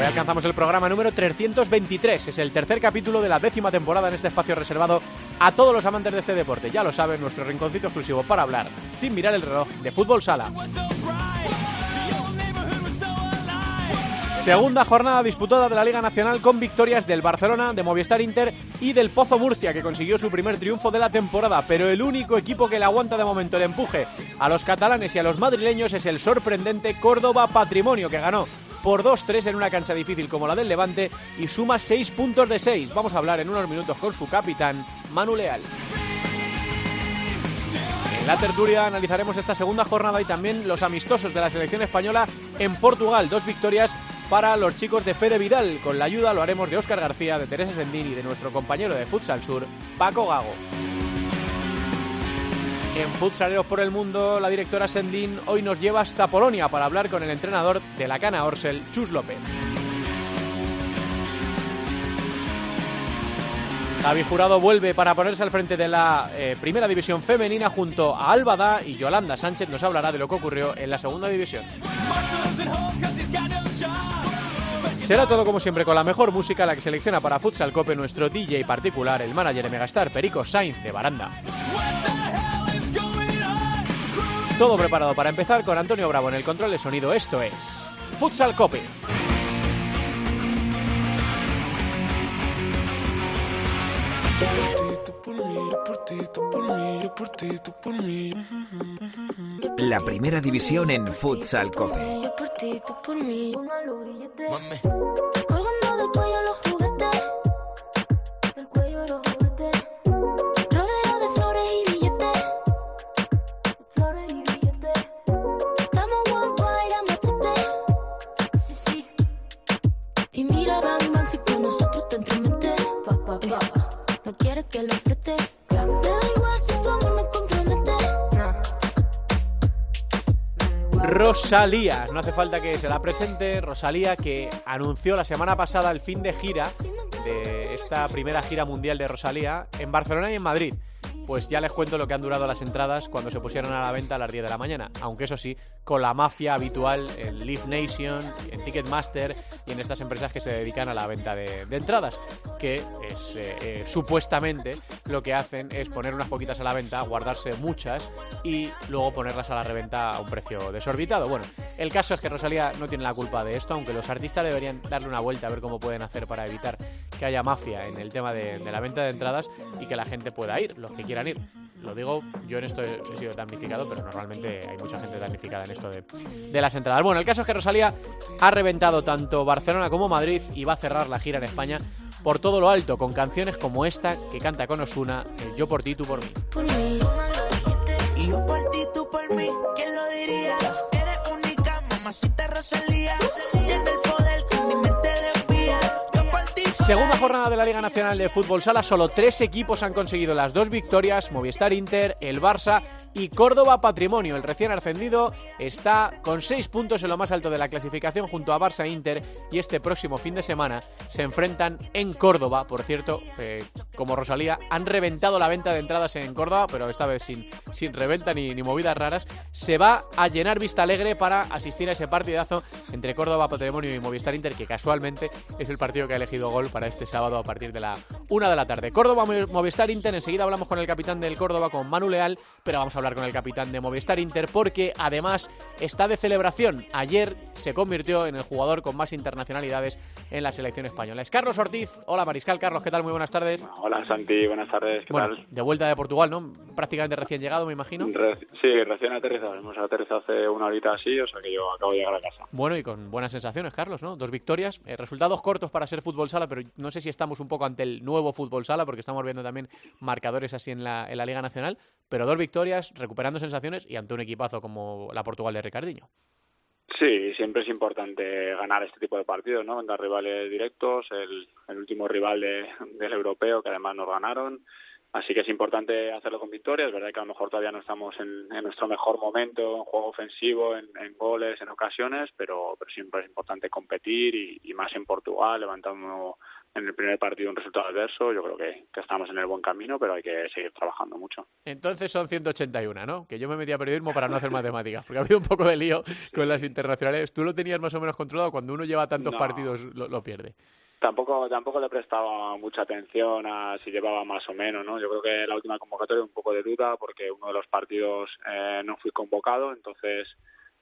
Hoy alcanzamos el programa número 323. Es el tercer capítulo de la décima temporada en este espacio reservado a todos los amantes de este deporte. Ya lo saben, nuestro rinconcito exclusivo para hablar, sin mirar el reloj, de fútbol sala. Segunda jornada disputada de la Liga Nacional con victorias del Barcelona, de Movistar Inter y del Pozo Murcia, que consiguió su primer triunfo de la temporada. Pero el único equipo que le aguanta de momento el empuje a los catalanes y a los madrileños es el sorprendente Córdoba Patrimonio, que ganó por 2-3 en una cancha difícil como la del Levante y suma 6 puntos de 6. Vamos a hablar en unos minutos con su capitán, Manu Leal. En la tertulia analizaremos esta segunda jornada y también los amistosos de la selección española en Portugal. Dos victorias para los chicos de Fede Vidal. Con la ayuda lo haremos de Óscar García, de Teresa Sendín y de nuestro compañero de Futsal Sur, Paco Gago. En Futsaleros por el Mundo, la directora Sendín hoy nos lleva hasta Polonia para hablar con el entrenador de la Cana Orsel, Chus López. Javi Jurado vuelve para ponerse al frente de la eh, primera división femenina junto a Albada y Yolanda Sánchez nos hablará de lo que ocurrió en la segunda división. Será todo como siempre con la mejor música, la que selecciona para Futsal Cope nuestro DJ particular, el manager de Megastar, Perico Sainz de Baranda. Todo preparado para empezar con Antonio Bravo en el control de sonido. Esto es Futsal Cope. La primera división en Futsal Cope. Que lo preste. Me da igual si tu amor me compromete. Rosalía, no hace falta que se la presente. Rosalía que anunció la semana pasada el fin de gira de esta primera gira mundial de Rosalía en Barcelona y en Madrid. Pues ya les cuento lo que han durado las entradas cuando se pusieron a la venta a las 10 de la mañana. Aunque eso sí, con la mafia habitual en Live Nation, en Ticketmaster y en estas empresas que se dedican a la venta de, entradas. Que es eh, eh, supuestamente lo que hacen es poner unas poquitas a la venta, guardarse muchas y luego ponerlas a la reventa a un precio desorbitado. Bueno, el caso es que Rosalía no tiene la culpa de esto, aunque los artistas deberían darle una vuelta a ver cómo pueden hacer para evitar que haya mafia en el tema de, de la venta de entradas y que la gente pueda ir, los que quieran ir. Lo digo, yo en esto he, sido damnificado, pero normalmente hay mucha gente damnificada en esto de, de las entradas. Bueno, el caso es que Rosalía ha reventado tanto Barcelona como Madrid y va a cerrar la gira en España por todo lo alto, con canciones como esta que canta con Osuna, el Yo por ti, tú por mí. Por mí. Y yo por ti, tú por mí, ¿quién lo diría? Eres única, mamacita Rosalía. Tiene Segunda jornada de la Liga Nacional de Fútbol Sala, solo tres equipos han conseguido las dos victorias, Movistar Inter, el Barça y Córdoba Patrimonio. El recién ascendido está con seis puntos en lo más alto de la clasificación junto a Barça e Inter y este próximo fin de semana se enfrentan en Córdoba. Por cierto, eh, como Rosalía, han reventado la venta de entradas en Córdoba, pero esta vez sin, sin reventa ni, ni movidas raras. Se va a llenar Vista Alegre para asistir a ese partidazo entre Córdoba Patrimonio y Movistar Inter, que casualmente es el partido que ha elegido Gol para este sábado a partir de la una de la tarde. Córdoba Movistar Inter, enseguida hablamos con el capitán del Córdoba, con Manu Leal, pero vamos a hablar con el capitán de Movistar Inter porque además está de celebración. Ayer se convirtió en el jugador con más internacionalidades en la selección española. Es Carlos Ortiz. Hola Mariscal, Carlos, ¿qué tal? Muy buenas tardes. Hola Santi, buenas tardes, ¿qué Bueno, tal? de vuelta de Portugal, ¿no? Prácticamente recién llegado, me imagino. Re- sí, recién aterrizado, hemos aterrizado hace una horita así, o sea que yo acabo de llegar a casa. Bueno, y con buenas sensaciones, Carlos, ¿no? Dos victorias, eh, resultados cortos para ser fútbol sala, pero no sé si estamos un poco ante el nuevo fútbol sala, porque estamos viendo también marcadores así en la, en la Liga Nacional, pero dos victorias, recuperando sensaciones y ante un equipazo como la Portugal de Ricardiño. Sí, siempre es importante ganar este tipo de partidos, ¿no? Contra rivales directos, el, el último rival de, del europeo que además nos ganaron. Así que es importante hacerlo con victorias. Es verdad que a lo mejor todavía no estamos en, nuestro mejor momento en juego ofensivo, en, goles, en ocasiones, pero, pero siempre es importante competir y más en Portugal, levantando en el primer partido un resultado adverso. Yo creo que, que estamos en el buen camino, pero hay que seguir trabajando mucho. Entonces son 181, ¿no? Que yo me metí a periodismo para no hacer matemáticas, porque ha habido un poco de lío con las internacionales. ¿Tú lo tenías más o menos controlado? Cuando uno lleva tantos No. partidos lo, lo pierde. Tampoco, tampoco le prestaba mucha atención a si llevaba más o menos, ¿no? Yo creo que la última convocatoria un poco de duda porque uno de los partidos eh, no fui convocado, entonces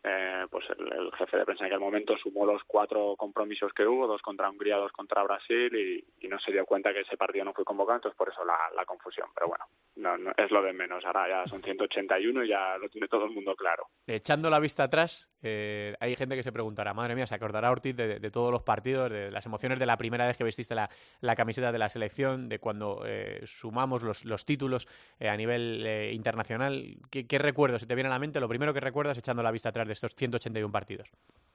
eh, pues el, jefe de prensa en aquel momento sumó los cuatro compromisos que hubo, dos contra Hungría, dos contra Brasil y, no se dio cuenta que ese partido no fue convocado, entonces por eso la, confusión. Pero bueno, no, es lo de menos, ahora ya son 181 y ya lo tiene todo el mundo claro. Echando la vista atrás, eh, hay gente que se preguntará, madre mía, se acordará Ortiz de, todos los partidos, de las emociones de la primera vez que vestiste la, camiseta de la selección, de cuando eh, sumamos los, los títulos eh, a nivel eh, internacional. ¿Qué, ¿Qué recuerdos se te viene a la mente? Lo primero que recuerdas echando la vista atrás de estos 181 partidos.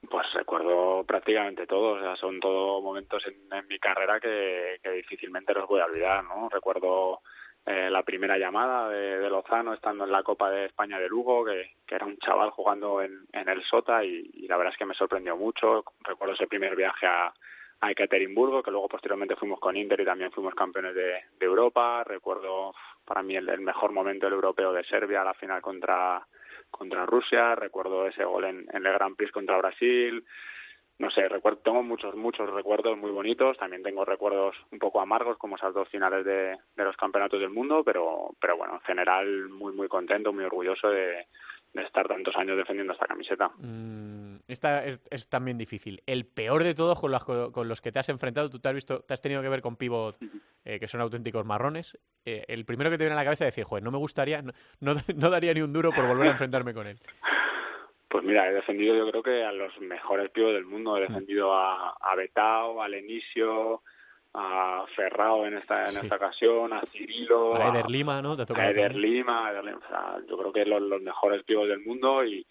Pues recuerdo prácticamente todo, o sea, son todos momentos en, mi carrera que, difícilmente los voy a olvidar, ¿no? Recuerdo eh, la primera llamada de, Lozano estando en la Copa de España de Lugo, que, era un chaval jugando en, el Sota y, la verdad es que me sorprendió mucho. Recuerdo ese primer viaje a, a Ekaterimburgo, que luego posteriormente fuimos con Inter y también fuimos campeones de, de Europa. Recuerdo para mí el, el mejor momento del europeo de Serbia, la final contra contra Rusia, recuerdo ese gol en, en el Grand Prix contra Brasil, no sé, recuerdo, tengo muchos, muchos recuerdos muy bonitos, también tengo recuerdos un poco amargos como esas dos finales de, de los campeonatos del mundo, pero, pero bueno, en general muy, muy contento, muy orgulloso de, de estar tantos años defendiendo esta camiseta. Mm, esta es, es, también difícil. El peor de todos con los, con los que te has enfrentado, tú te has visto, te has tenido que ver con pivot eh, que son auténticos marrones. Eh, el primero que te viene a la cabeza es decir, joder, no me gustaría, no, no, no daría ni un duro por volver a enfrentarme con él. Pues mira, he defendido yo creo que a los mejores pibos del mundo. He defendido a, a Betao, a Lenicio, a Ferrao en esta en Sí. esta ocasión, a Cirilo, A Eder Lima, ¿no? Te a Eder. Lima, a Eder Lima, o sea, yo creo que los, los mejores pibos del mundo y,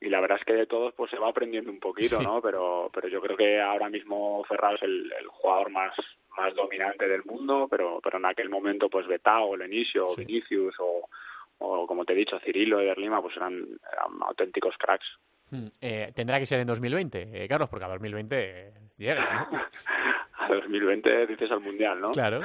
y la verdad es que de todos pues se va aprendiendo un poquito, Sí. ¿no? Pero pero yo creo que ahora mismo Ferrao es el, el jugador más más dominante del mundo, pero pero en aquel momento pues Betao, Lenicio, Sí. Vinicius o o como te he dicho, Cirilo, Eder Lima, pues eran, eran auténticos cracks. Mm, eh, tendrá que ser en 2020, eh, Carlos, porque a 2020 eh, llega, ¿no? A 2020 dices al Mundial, ¿no? Claro.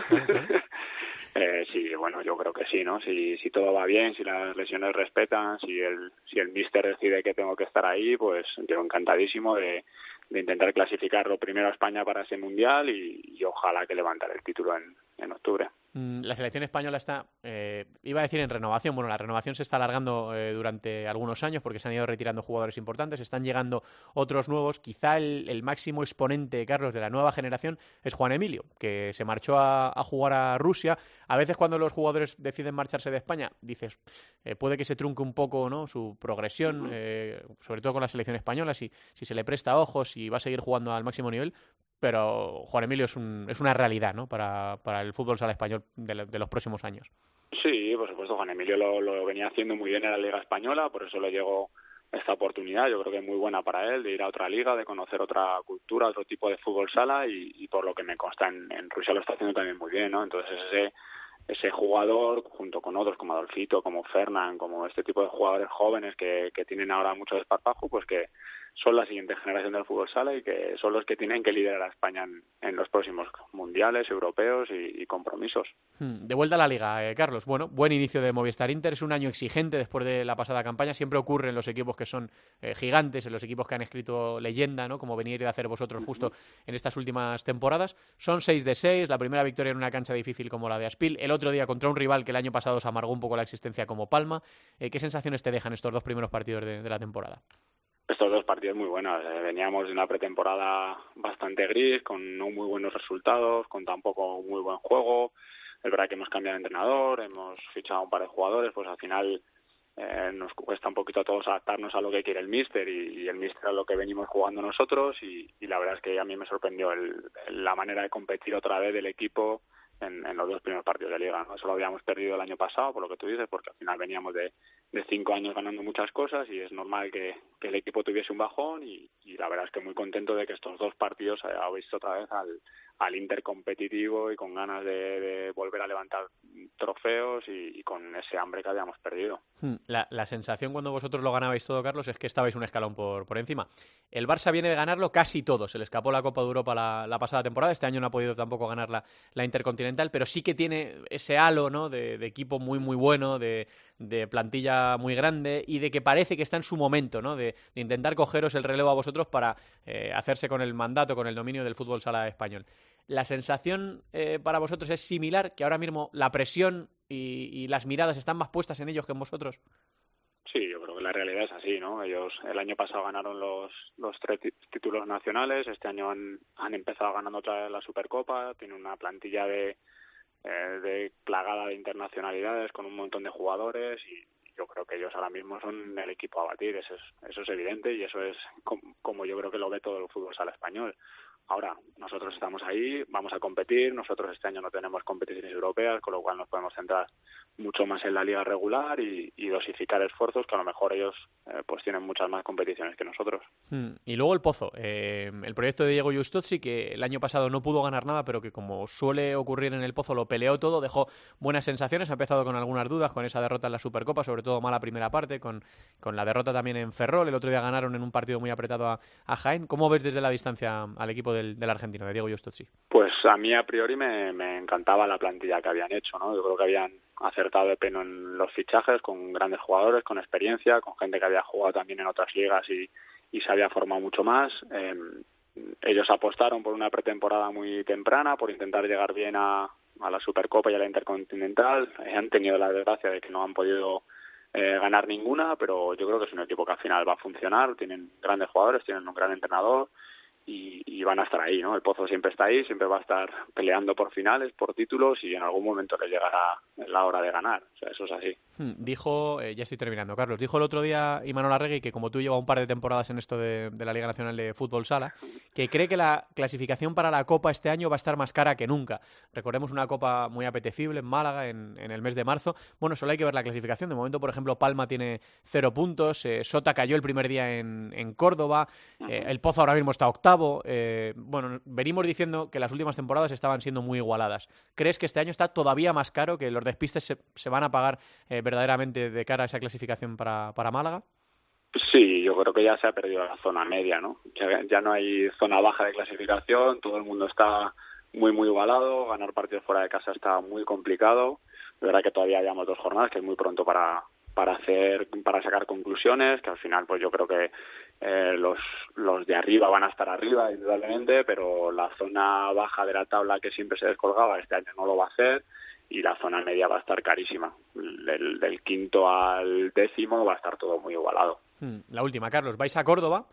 Eh, sí, bueno, yo creo que sí, ¿no? Si, si todo va bien, si las lesiones respetan, si el, si el míster decide que tengo que estar ahí, pues yo encantadísimo de, de intentar clasificarlo primero a España para ese Mundial y, y ojalá que levantar el título en, en octubre. Mm, La selección española está, eh, iba a decir en renovación, bueno, la renovación se está alargando eh, durante algunos años porque se han ido retirando jugadores importantes, están llegando otros nuevos. Quizá el, el máximo exponente, Carlos, de la nueva generación es Juan Emilio, que se marchó a, a jugar a Rusia. A veces cuando los jugadores deciden marcharse de España, dices, eh, puede que se trunque un poco ¿no? su progresión, eh, sobre todo con la selección española, si, si se le presta ojos y va a seguir jugando al máximo nivel, pero Juan Emilio es, un, es una realidad ¿no? para, el fútbol sala español de, de los próximos años. Sí, por supuesto, Juan Emilio lo, lo venía haciendo muy bien en la Liga Española, por eso le llegó esta oportunidad, yo creo que es muy buena para él, de ir a otra liga, de conocer otra cultura, otro tipo de fútbol sala y, y por lo que me consta en, en Rusia lo está haciendo también muy bien, ¿no? Entonces ese ese jugador junto con otros como Adolfito, como Fernán, como este tipo de jugadores jóvenes que, que tienen ahora mucho desparpajo, pues que son la siguiente generación del fútbol sala y que son los que tienen que liderar a España en, en los próximos mundiales, europeos y, y compromisos. Hmm, De vuelta a la liga, eh, Carlos. Bueno, buen inicio de Movistar Inter. Es un año exigente después de la pasada campaña. Siempre ocurre en los equipos que son eh, gigantes, en los equipos que han escrito leyenda, ¿no? Como venir a hacer vosotros justo en estas últimas temporadas. Son 6 de 6, la primera victoria en una cancha difícil como la de Aspil. El otro día contra un rival que el año pasado se amargó un poco la existencia como Palma. Eh, ¿Qué sensaciones te dejan estos dos primeros partidos de, de la temporada? Estos dos partidos muy buenos. Eh, veníamos de una pretemporada bastante gris, con no muy buenos resultados, con tampoco muy buen juego. Es verdad que hemos cambiado de entrenador, hemos fichado un par de jugadores, pues al final eh, nos cuesta un poquito a todos adaptarnos a lo que quiere el míster y, el míster a lo que venimos jugando nosotros y, y la verdad es que a mí me sorprendió el- la manera de competir otra vez del equipo en, en los dos primeros partidos de liga. ¿no? Eso lo habíamos perdido el año pasado, por lo que tú dices, porque al final veníamos de, de cinco años ganando muchas cosas y es normal que, el equipo tuviese un bajón y, la verdad es que muy contento de que estos dos partidos visto otra vez al, al Inter competitivo y con ganas de, volver a levantar trofeos y, y, con ese hambre que habíamos perdido. Hmm, la, la, sensación cuando vosotros lo ganabais todo, Carlos, es que estabais un escalón por, por encima. El Barça viene de ganarlo casi todo. Se le escapó la Copa de Europa la, la pasada temporada. Este año no ha podido tampoco ganar la, la Intercontinental, pero sí que tiene ese halo ¿no? de, de equipo muy, muy bueno, de, de, plantilla muy grande y de que parece que está en su momento, ¿no? de, de intentar cogeros el relevo a vosotros para eh, hacerse con el mandato, con el dominio del fútbol sala español. ¿La sensación eh, para vosotros es similar, que ahora mismo la presión y, las miradas están más puestas en ellos que en vosotros? Sí, yo creo que la realidad es así, ¿no? Ellos el año pasado ganaron los, los tres títulos nacionales, este año han, han empezado ganando otra vez la Supercopa, tienen una plantilla de, eh, de plagada de internacionalidades con un montón de jugadores y yo creo que ellos ahora mismo son el equipo a batir, eso es, eso es evidente y eso es como, como yo creo que lo ve todo el fútbol sala español. Ahora, nosotros estamos ahí, vamos a competir, nosotros este año no tenemos competiciones europeas, con lo cual nos podemos centrar mucho más en la liga regular y, dosificar esfuerzos, que a lo mejor ellos eh, pues tienen muchas más competiciones que nosotros. Hmm. Y luego el Pozo, eh, el proyecto de Diego Justozzi, que el año pasado no pudo ganar nada, pero que como suele ocurrir en el Pozo, lo peleó todo, dejó buenas sensaciones, ha empezado con algunas dudas, con esa derrota en la Supercopa, sobre todo mala primera parte, con, con la derrota también en Ferrol, el otro día ganaron en un partido muy apretado a, a Jaén. ¿Cómo ves desde la distancia al equipo del, argentino, de Diego Justozzi? Pues a mí a priori me, encantaba la plantilla que habían hecho, ¿no? Yo creo que habían acertado de pleno en los fichajes, con grandes jugadores, con experiencia, con gente que había jugado también en otras ligas y, se había formado mucho más. Eh, ellos apostaron por una pretemporada muy temprana, por intentar llegar bien a, a la Supercopa y a la Intercontinental. Eh, han tenido la desgracia de que no han podido eh, ganar ninguna, pero yo creo que es un equipo que al final va a funcionar. Tienen grandes jugadores, tienen un gran entrenador y, y, van a estar ahí, ¿no? El Pozo siempre está ahí, siempre va a estar peleando por finales, por títulos y en algún momento le llegará la hora de ganar. O sea, eso es así. Hmm. Dijo, eh, ya estoy terminando, Carlos, dijo el otro día Imanol Arregui que como tú llevas un par de temporadas en esto de, de, la Liga Nacional de Fútbol Sala, que cree que la clasificación para la Copa este año va a estar más cara que nunca. Recordemos una Copa muy apetecible en Málaga en, en el mes de marzo. Bueno, solo hay que ver la clasificación. De momento, por ejemplo, Palma tiene cero puntos, eh, Sota cayó el primer día en, en Córdoba, eh, el Pozo ahora mismo está octavo. Eh, bueno, venimos diciendo que las últimas temporadas estaban siendo muy igualadas. ¿Crees que este año está todavía más caro, que los despistes se, se van a pagar eh, verdaderamente de cara a esa clasificación para, Málaga? Sí, yo creo que ya se ha perdido la zona media, ¿no? Ya, ya no hay zona baja de clasificación, todo el mundo está muy, muy igualado, ganar partidos fuera de casa está muy complicado. De verdad que todavía llevamos dos jornadas, que es muy pronto para, para hacer para sacar conclusiones que al final pues yo creo que eh, los los de arriba van a estar arriba indudablemente pero la zona baja de la tabla que siempre se descolgaba este año no lo va a hacer y la zona media va a estar carísima. Del, del quinto al décimo va a estar todo muy igualado. Hmm, la última Carlos. Vais a Córdoba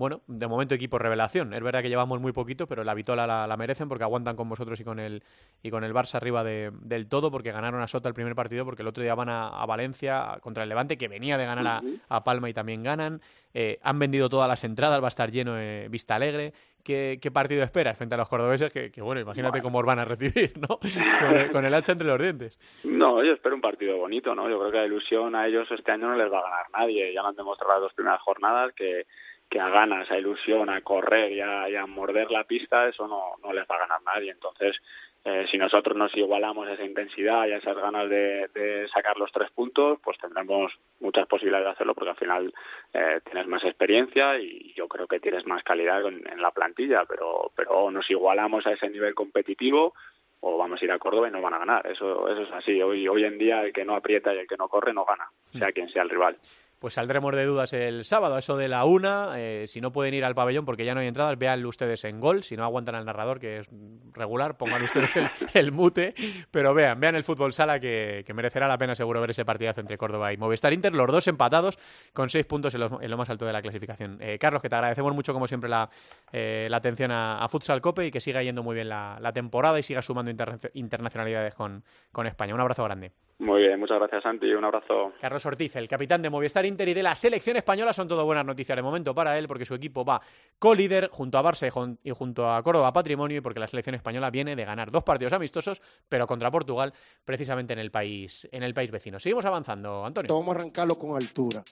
bueno, de momento equipo revelación. Es verdad que llevamos muy poquito, pero la vitola la, la merecen porque aguantan con vosotros y con el y con el Barça arriba de, del todo, porque ganaron a Sota el primer partido, porque el otro día van a, a Valencia contra el Levante, que venía de ganar a, a Palma y también ganan. Eh, han vendido todas las entradas, va a estar lleno eh, Vista Alegre. ¿Qué, ¿Qué, partido esperas frente a los cordobeses? Que, que bueno, imagínate bueno. cómo os van a recibir, ¿no? Con el, con el, hacha entre los dientes. No, yo espero un partido bonito, ¿no? Yo creo que la ilusión a ellos este año no les va a ganar nadie. Ya lo han demostrado las dos primeras jornadas que que a ganas, a ilusión, a correr y a, y a morder la pista, eso no, no les va a ganar nadie. Entonces, eh, si nosotros nos igualamos a esa intensidad y a esas ganas de, de, sacar los tres puntos, pues tendremos muchas posibilidades de hacerlo porque al final eh, tienes más experiencia y yo creo que tienes más calidad en, en la plantilla, pero, pero nos igualamos a ese nivel competitivo o vamos a ir a Córdoba y no van a ganar. Eso, eso es así. Hoy, hoy en día el que no aprieta y el que no corre no gana, sea quien sea el rival pues saldremos de dudas el sábado, eso de la una. Eh, si no pueden ir al pabellón porque ya no hay entradas, vean ustedes en gol. Si no aguantan al narrador, que es regular, pongan ustedes el, el mute. Pero vean, vean el fútbol sala que, que, merecerá la pena seguro ver ese partidazo entre Córdoba y Movistar Inter. Los dos empatados con seis puntos en lo, en lo más alto de la clasificación. Eh, Carlos, que te agradecemos mucho, como siempre, la, eh, la atención a, a, Futsal Cope y que siga yendo muy bien la, la temporada y siga sumando inter internacionalidades con, con España. Un abrazo grande. Muy bien, muchas gracias Santi, un abrazo. Carlos Ortiz, el capitán de Movistar Inter y de la selección española, son todo buenas noticias de momento para él, porque su equipo va co-líder junto a Barça y jun- y junto a Córdoba Patrimonio, y porque la selección española viene de ganar dos partidos amistosos, pero contra Portugal, precisamente en el país, en el país vecino. Seguimos avanzando, Antonio. Vamos a arrancarlo con altura.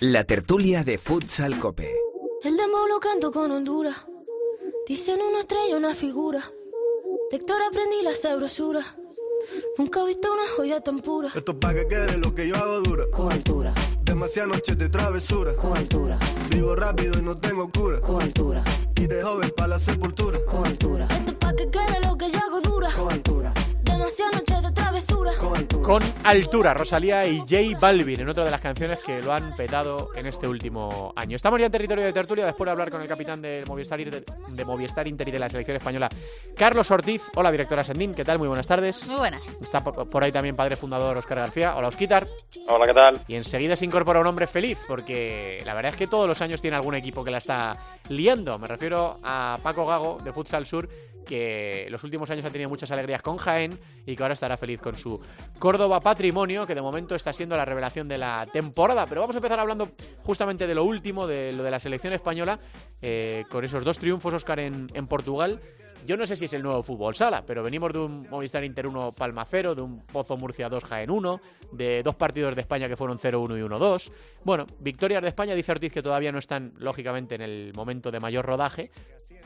La tertulia de Futsal Cope. El demo lo canto con Honduras. Dicen una estrella, una figura. De Héctor aprendí la sabrosura. Nunca he visto una joya tan pura. Esto es pa' que quede lo que yo hago dura. Con altura, Demasiadas noches de travesura. con altura, Vivo rápido y no tengo cura. con altura, Y de joven para la sepultura. con altura, Esto es pa' que quede lo que yo hago dura. con altura, Demasiadas noches de travesura. con altura. Con altura, Rosalía y J Balvin, en otra de las canciones que lo han petado en este último año. Estamos ya en territorio de tertulia después de hablar con el capitán del Movistar, Inter- de Movistar Inter y de la selección española, Carlos Ortiz. Hola, directora Sendín, ¿qué tal? Muy buenas tardes. Muy buenas. Está por, por ahí también padre fundador Oscar García. Hola, Osquitar. Hola, ¿qué tal? Y enseguida se incorpora un hombre feliz, porque la verdad es que todos los años tiene algún equipo que la está liando. Me refiero a Paco Gago, de Futsal Sur, que los últimos años ha tenido muchas alegrías con Jaén y que ahora estará feliz con su Córdoba Patrimonio, que de momento está siendo la revelación de la temporada. Pero vamos a empezar hablando justamente de lo último, de lo de la selección española, eh, con esos dos triunfos, Oscar, en, en Portugal. Yo no sé si es el nuevo fútbol sala, pero venimos de un Movistar Inter 1 Palma 0, de un Pozo Murcia 2 Jaén 1, de dos partidos de España que fueron 0-1 y 1-2. Bueno, victorias de España, dice Ortiz que todavía no están, lógicamente, en el momento de mayor rodaje,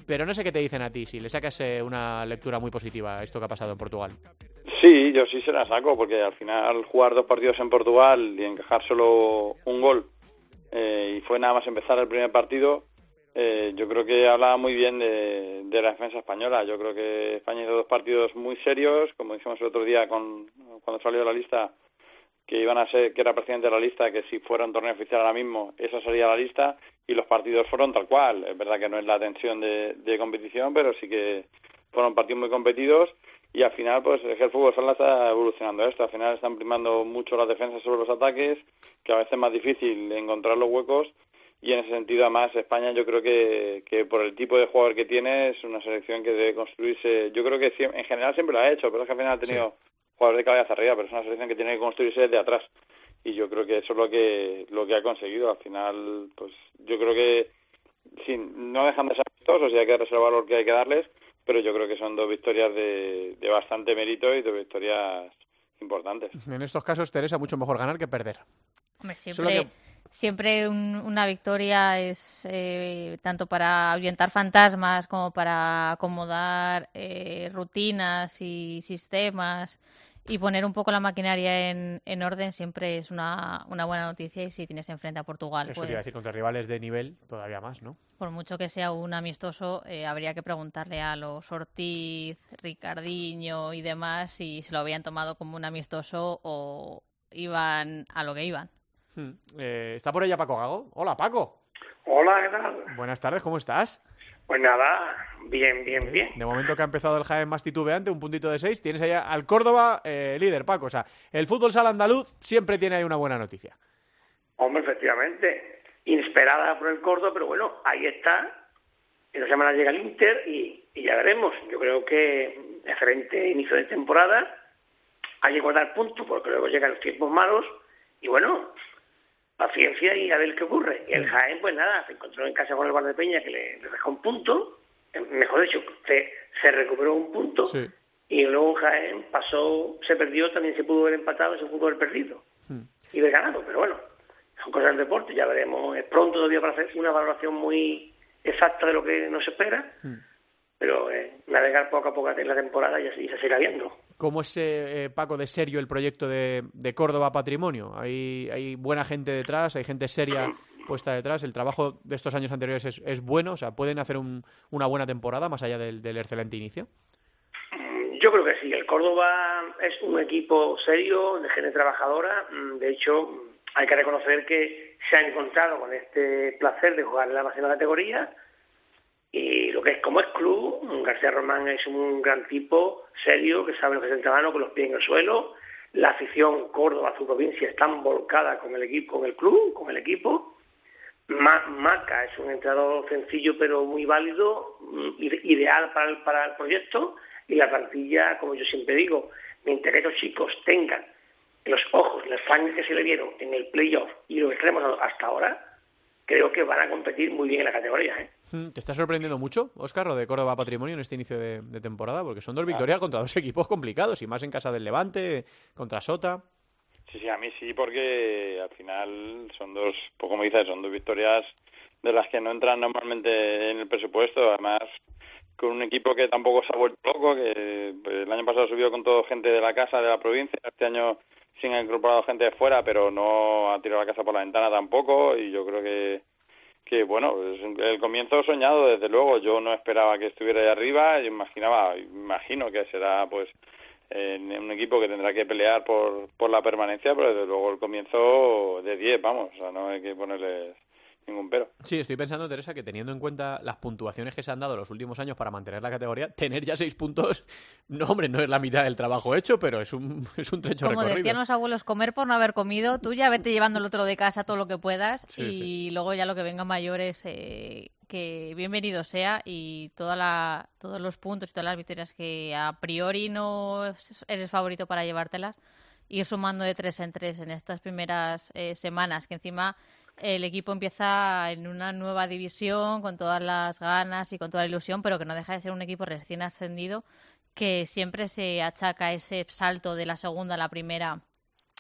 pero no sé qué te dicen a ti, si le sacas eh, una lectura muy positiva a esto que ha pasado en Portugal. Sí, yo sí se la saco, porque al final jugar dos partidos en Portugal y encajar solo un gol, eh, y fue nada más empezar el primer partido, eh, yo creo que hablaba muy bien de, la defensa española. Yo creo que España hizo dos partidos muy serios, como dijimos el otro día con, cuando salió la lista, que iban a ser, que era presidente de la lista, que si fuera un torneo oficial ahora mismo, esa sería la lista, y los partidos fueron tal cual. Es verdad que no es la tensión de, de competición, pero sí que fueron partidos muy competidos y al final pues el fútbol sala está evolucionando esto al final están primando mucho las defensas sobre los ataques que a veces es más difícil encontrar los huecos y en ese sentido además España yo creo que, que por el tipo de jugador que tiene es una selección que debe construirse yo creo que en general siempre lo ha hecho pero es que al final ha tenido jugadores de cabeza arriba pero es una selección que tiene que construirse desde atrás y yo creo que eso es lo que lo que ha conseguido al final pues yo creo que sí, no dejan de ser amistosos y hay que reservar lo que hay que darles pero yo creo que son dos victorias de, de bastante mérito y dos victorias importantes. En estos casos, Teresa, mucho mejor ganar que perder. Hombre, siempre, que- siempre un- una victoria es eh, tanto para ahuyentar fantasmas como para acomodar eh, rutinas y sistemas y poner un poco la maquinaria en, en orden siempre es una, una buena noticia y si tienes enfrente a Portugal, Eso te iba a pues decir, contra rivales de nivel, todavía más, ¿no? por mucho que sea un amistoso, eh, habría que preguntarle a los Ortiz, Ricardiño y demás si se lo habían tomado como un amistoso o iban a lo que iban. Hmm. Eh, ¿Está por ella Paco Gago? Hola, Paco. Hola, ¿qué tal? Buenas tardes, ¿cómo estás? Pues nada, bien, bien, bien. De momento que ha empezado el Jaén más titubeante, un puntito de seis, tienes allá al Córdoba eh, líder, Paco. O sea, el fútbol sala andaluz siempre tiene ahí una buena noticia. Hombre, efectivamente, inesperada por el corto, pero bueno, ahí está. En dos semanas llega el Inter y, y ya veremos. Yo creo que excelente inicio de temporada. Hay que guardar puntos porque luego llegan los tiempos malos y bueno, paciencia y a ver qué ocurre. Y el Jaén, pues nada, se encontró en casa con el Valdepeña que le, le dejó un punto. Eh, Mejor dicho, se, se recuperó un punto. Sí. Y luego Jaén pasó, se perdió, también se pudo haber empatado, se pudo haber perdido y haber ganado. Pero bueno, son cosas del deporte, ya veremos. Es pronto todavía para hacer una valoración muy exacta de lo que nos espera. Pero eh, navegar poco a poco en la temporada y así se seguirá viendo. ¿Cómo es, eh, eh, Paco, de serio el proyecto de, de Córdoba Patrimonio? ¿Hay, ¿Hay buena gente detrás? ¿Hay gente seria puesta detrás? ¿El trabajo de estos años anteriores es, es bueno? O sea, ¿pueden hacer un- una buena temporada más allá del, del excelente inicio? Mm, Yo creo que sí, el Córdoba es un equipo serio, de gente trabajadora. Mm, De hecho, hay que reconocer que se ha encontrado con este placer de jugar en la máxima categoría. Y lo que es como es club, García Román es un gran tipo, serio, que sabe lo que es el mano con los pies en el suelo. La afición Córdoba, su provincia, están volcada con el equipo, con el club, con el equipo. Ma- Maca es un entrenador sencillo pero muy válido, mm, ide- ideal para el, para el proyecto y la plantilla, como yo siempre digo, mientras que estos chicos tengan los ojos, la sangre que se le dieron en el playoff y los extremos hasta ahora, creo que van a competir muy bien en la categoría. ¿eh? Mm, ¿Te está sorprendiendo mucho, Óscar, lo de Córdoba Patrimonio en este inicio de, de temporada? Porque son dos victorias contra dos equipos complicados, y más en casa del Levante, contra Sota. Sí, sí, a mí sí, porque al final son dos, pues como dices, son dos victorias de las que no entran normalmente en el presupuesto. Además, con un equipo que tampoco se ha vuelto loco, que pues, el año pasado subió con todo gente de la casa, de la provincia. Este año sí ha incorporado gente de fuera, pero no ha tirado la casa por la ventana tampoco. Y yo creo que, que bueno, el comienzo soñado, desde luego. Yo no esperaba que estuviera ahí arriba. Yo imaginaba, imagino que será, pues, en un equipo que tendrá que pelear por, por la permanencia, pero desde luego el comienzo de 10, vamos, o sea, no hay que ponerle ningún pero. Sí, estoy pensando, Teresa, que teniendo en cuenta las puntuaciones que se han dado los últimos años para mantener la categoría, tener ya seis puntos, no, hombre, no es la mitad del trabajo hecho, pero es un, es un trecho Como recorrido. decían los abuelos, comer por no haber comido. Tú ya vete llevando el otro de casa todo lo que puedas Sí, y luego ya lo que venga mayores, eh, que bienvenido sea y toda la, todos los puntos y todas las victorias que a priori no es- eres favorito para llevártelas, ir sumando de tres en tres en estas primeras eh, semanas, que encima el equipo empieza en una nueva división con todas las ganas y con toda la ilusión, pero que no deja de ser un equipo recién ascendido que siempre se achaca ese salto de la segunda a la primera,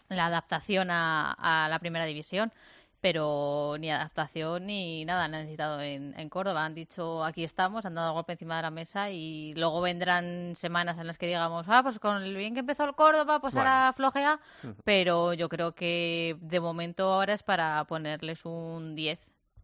la adaptación a, a la primera división, pero ni adaptación ni nada han necesitado en, en Córdoba. Han dicho aquí estamos, han dado golpe encima de la mesa y luego vendrán semanas en las que digamos, ah, pues con el bien que empezó el Córdoba, pues ahora flojea, pero yo creo que de momento ahora es para ponerles un 10.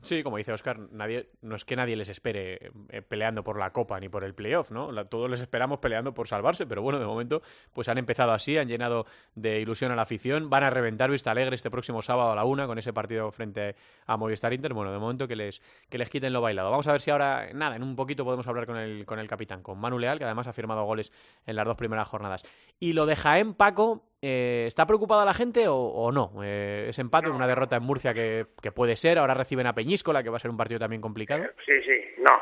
Sí, como dice Oscar, nadie, no es que nadie les espere eh, peleando por la Copa ni por el playoff, ¿no? Todos les esperamos peleando por salvarse, pero bueno, de momento pues han empezado así, han llenado de ilusión a la afición, van a reventar Vista Alegre este próximo sábado a la una con ese partido frente a Movistar Inter. Bueno, de momento que les, que les quiten lo bailado. Vamos a ver si ahora, nada, en un poquito podemos hablar con el, con el capitán, con Manu Leal, que además ha firmado goles en las dos primeras jornadas. Y lo de Jaén, Paco, eh, ¿está preocupada la gente o, o no? Eh, ese empate, una derrota en Murcia que, que puede ser, ahora reciben a Peñíscola, que va a ser un partido también complicado. Sí, sí, no.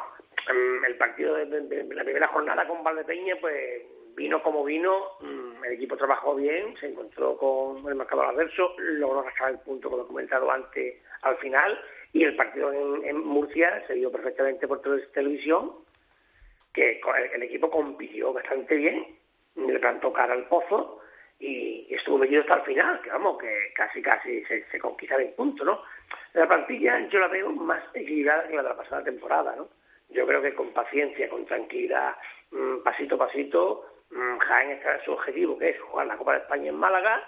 Mm, El partido de, de- de la primera jornada con Valdepeña, pues vino como vino, mm, el equipo trabajó bien, se encontró con el marcador adverso, logró rascar el punto, como he comentado antes, al final, y el partido en, en Murcia se vio perfectamente por tele- televisión, que el, el equipo compitió bastante bien, le plantó cara al pozo y, estuvo metido hasta el final, que vamos, que casi casi se, se conquista el punto, ¿no? La plantilla yo la veo más equilibrada que la de la pasada temporada, ¿no? Yo creo que con paciencia, con tranquilidad, mm, pasito a pasito, mm, Jaén está en su objetivo, que es jugar la Copa de España en Málaga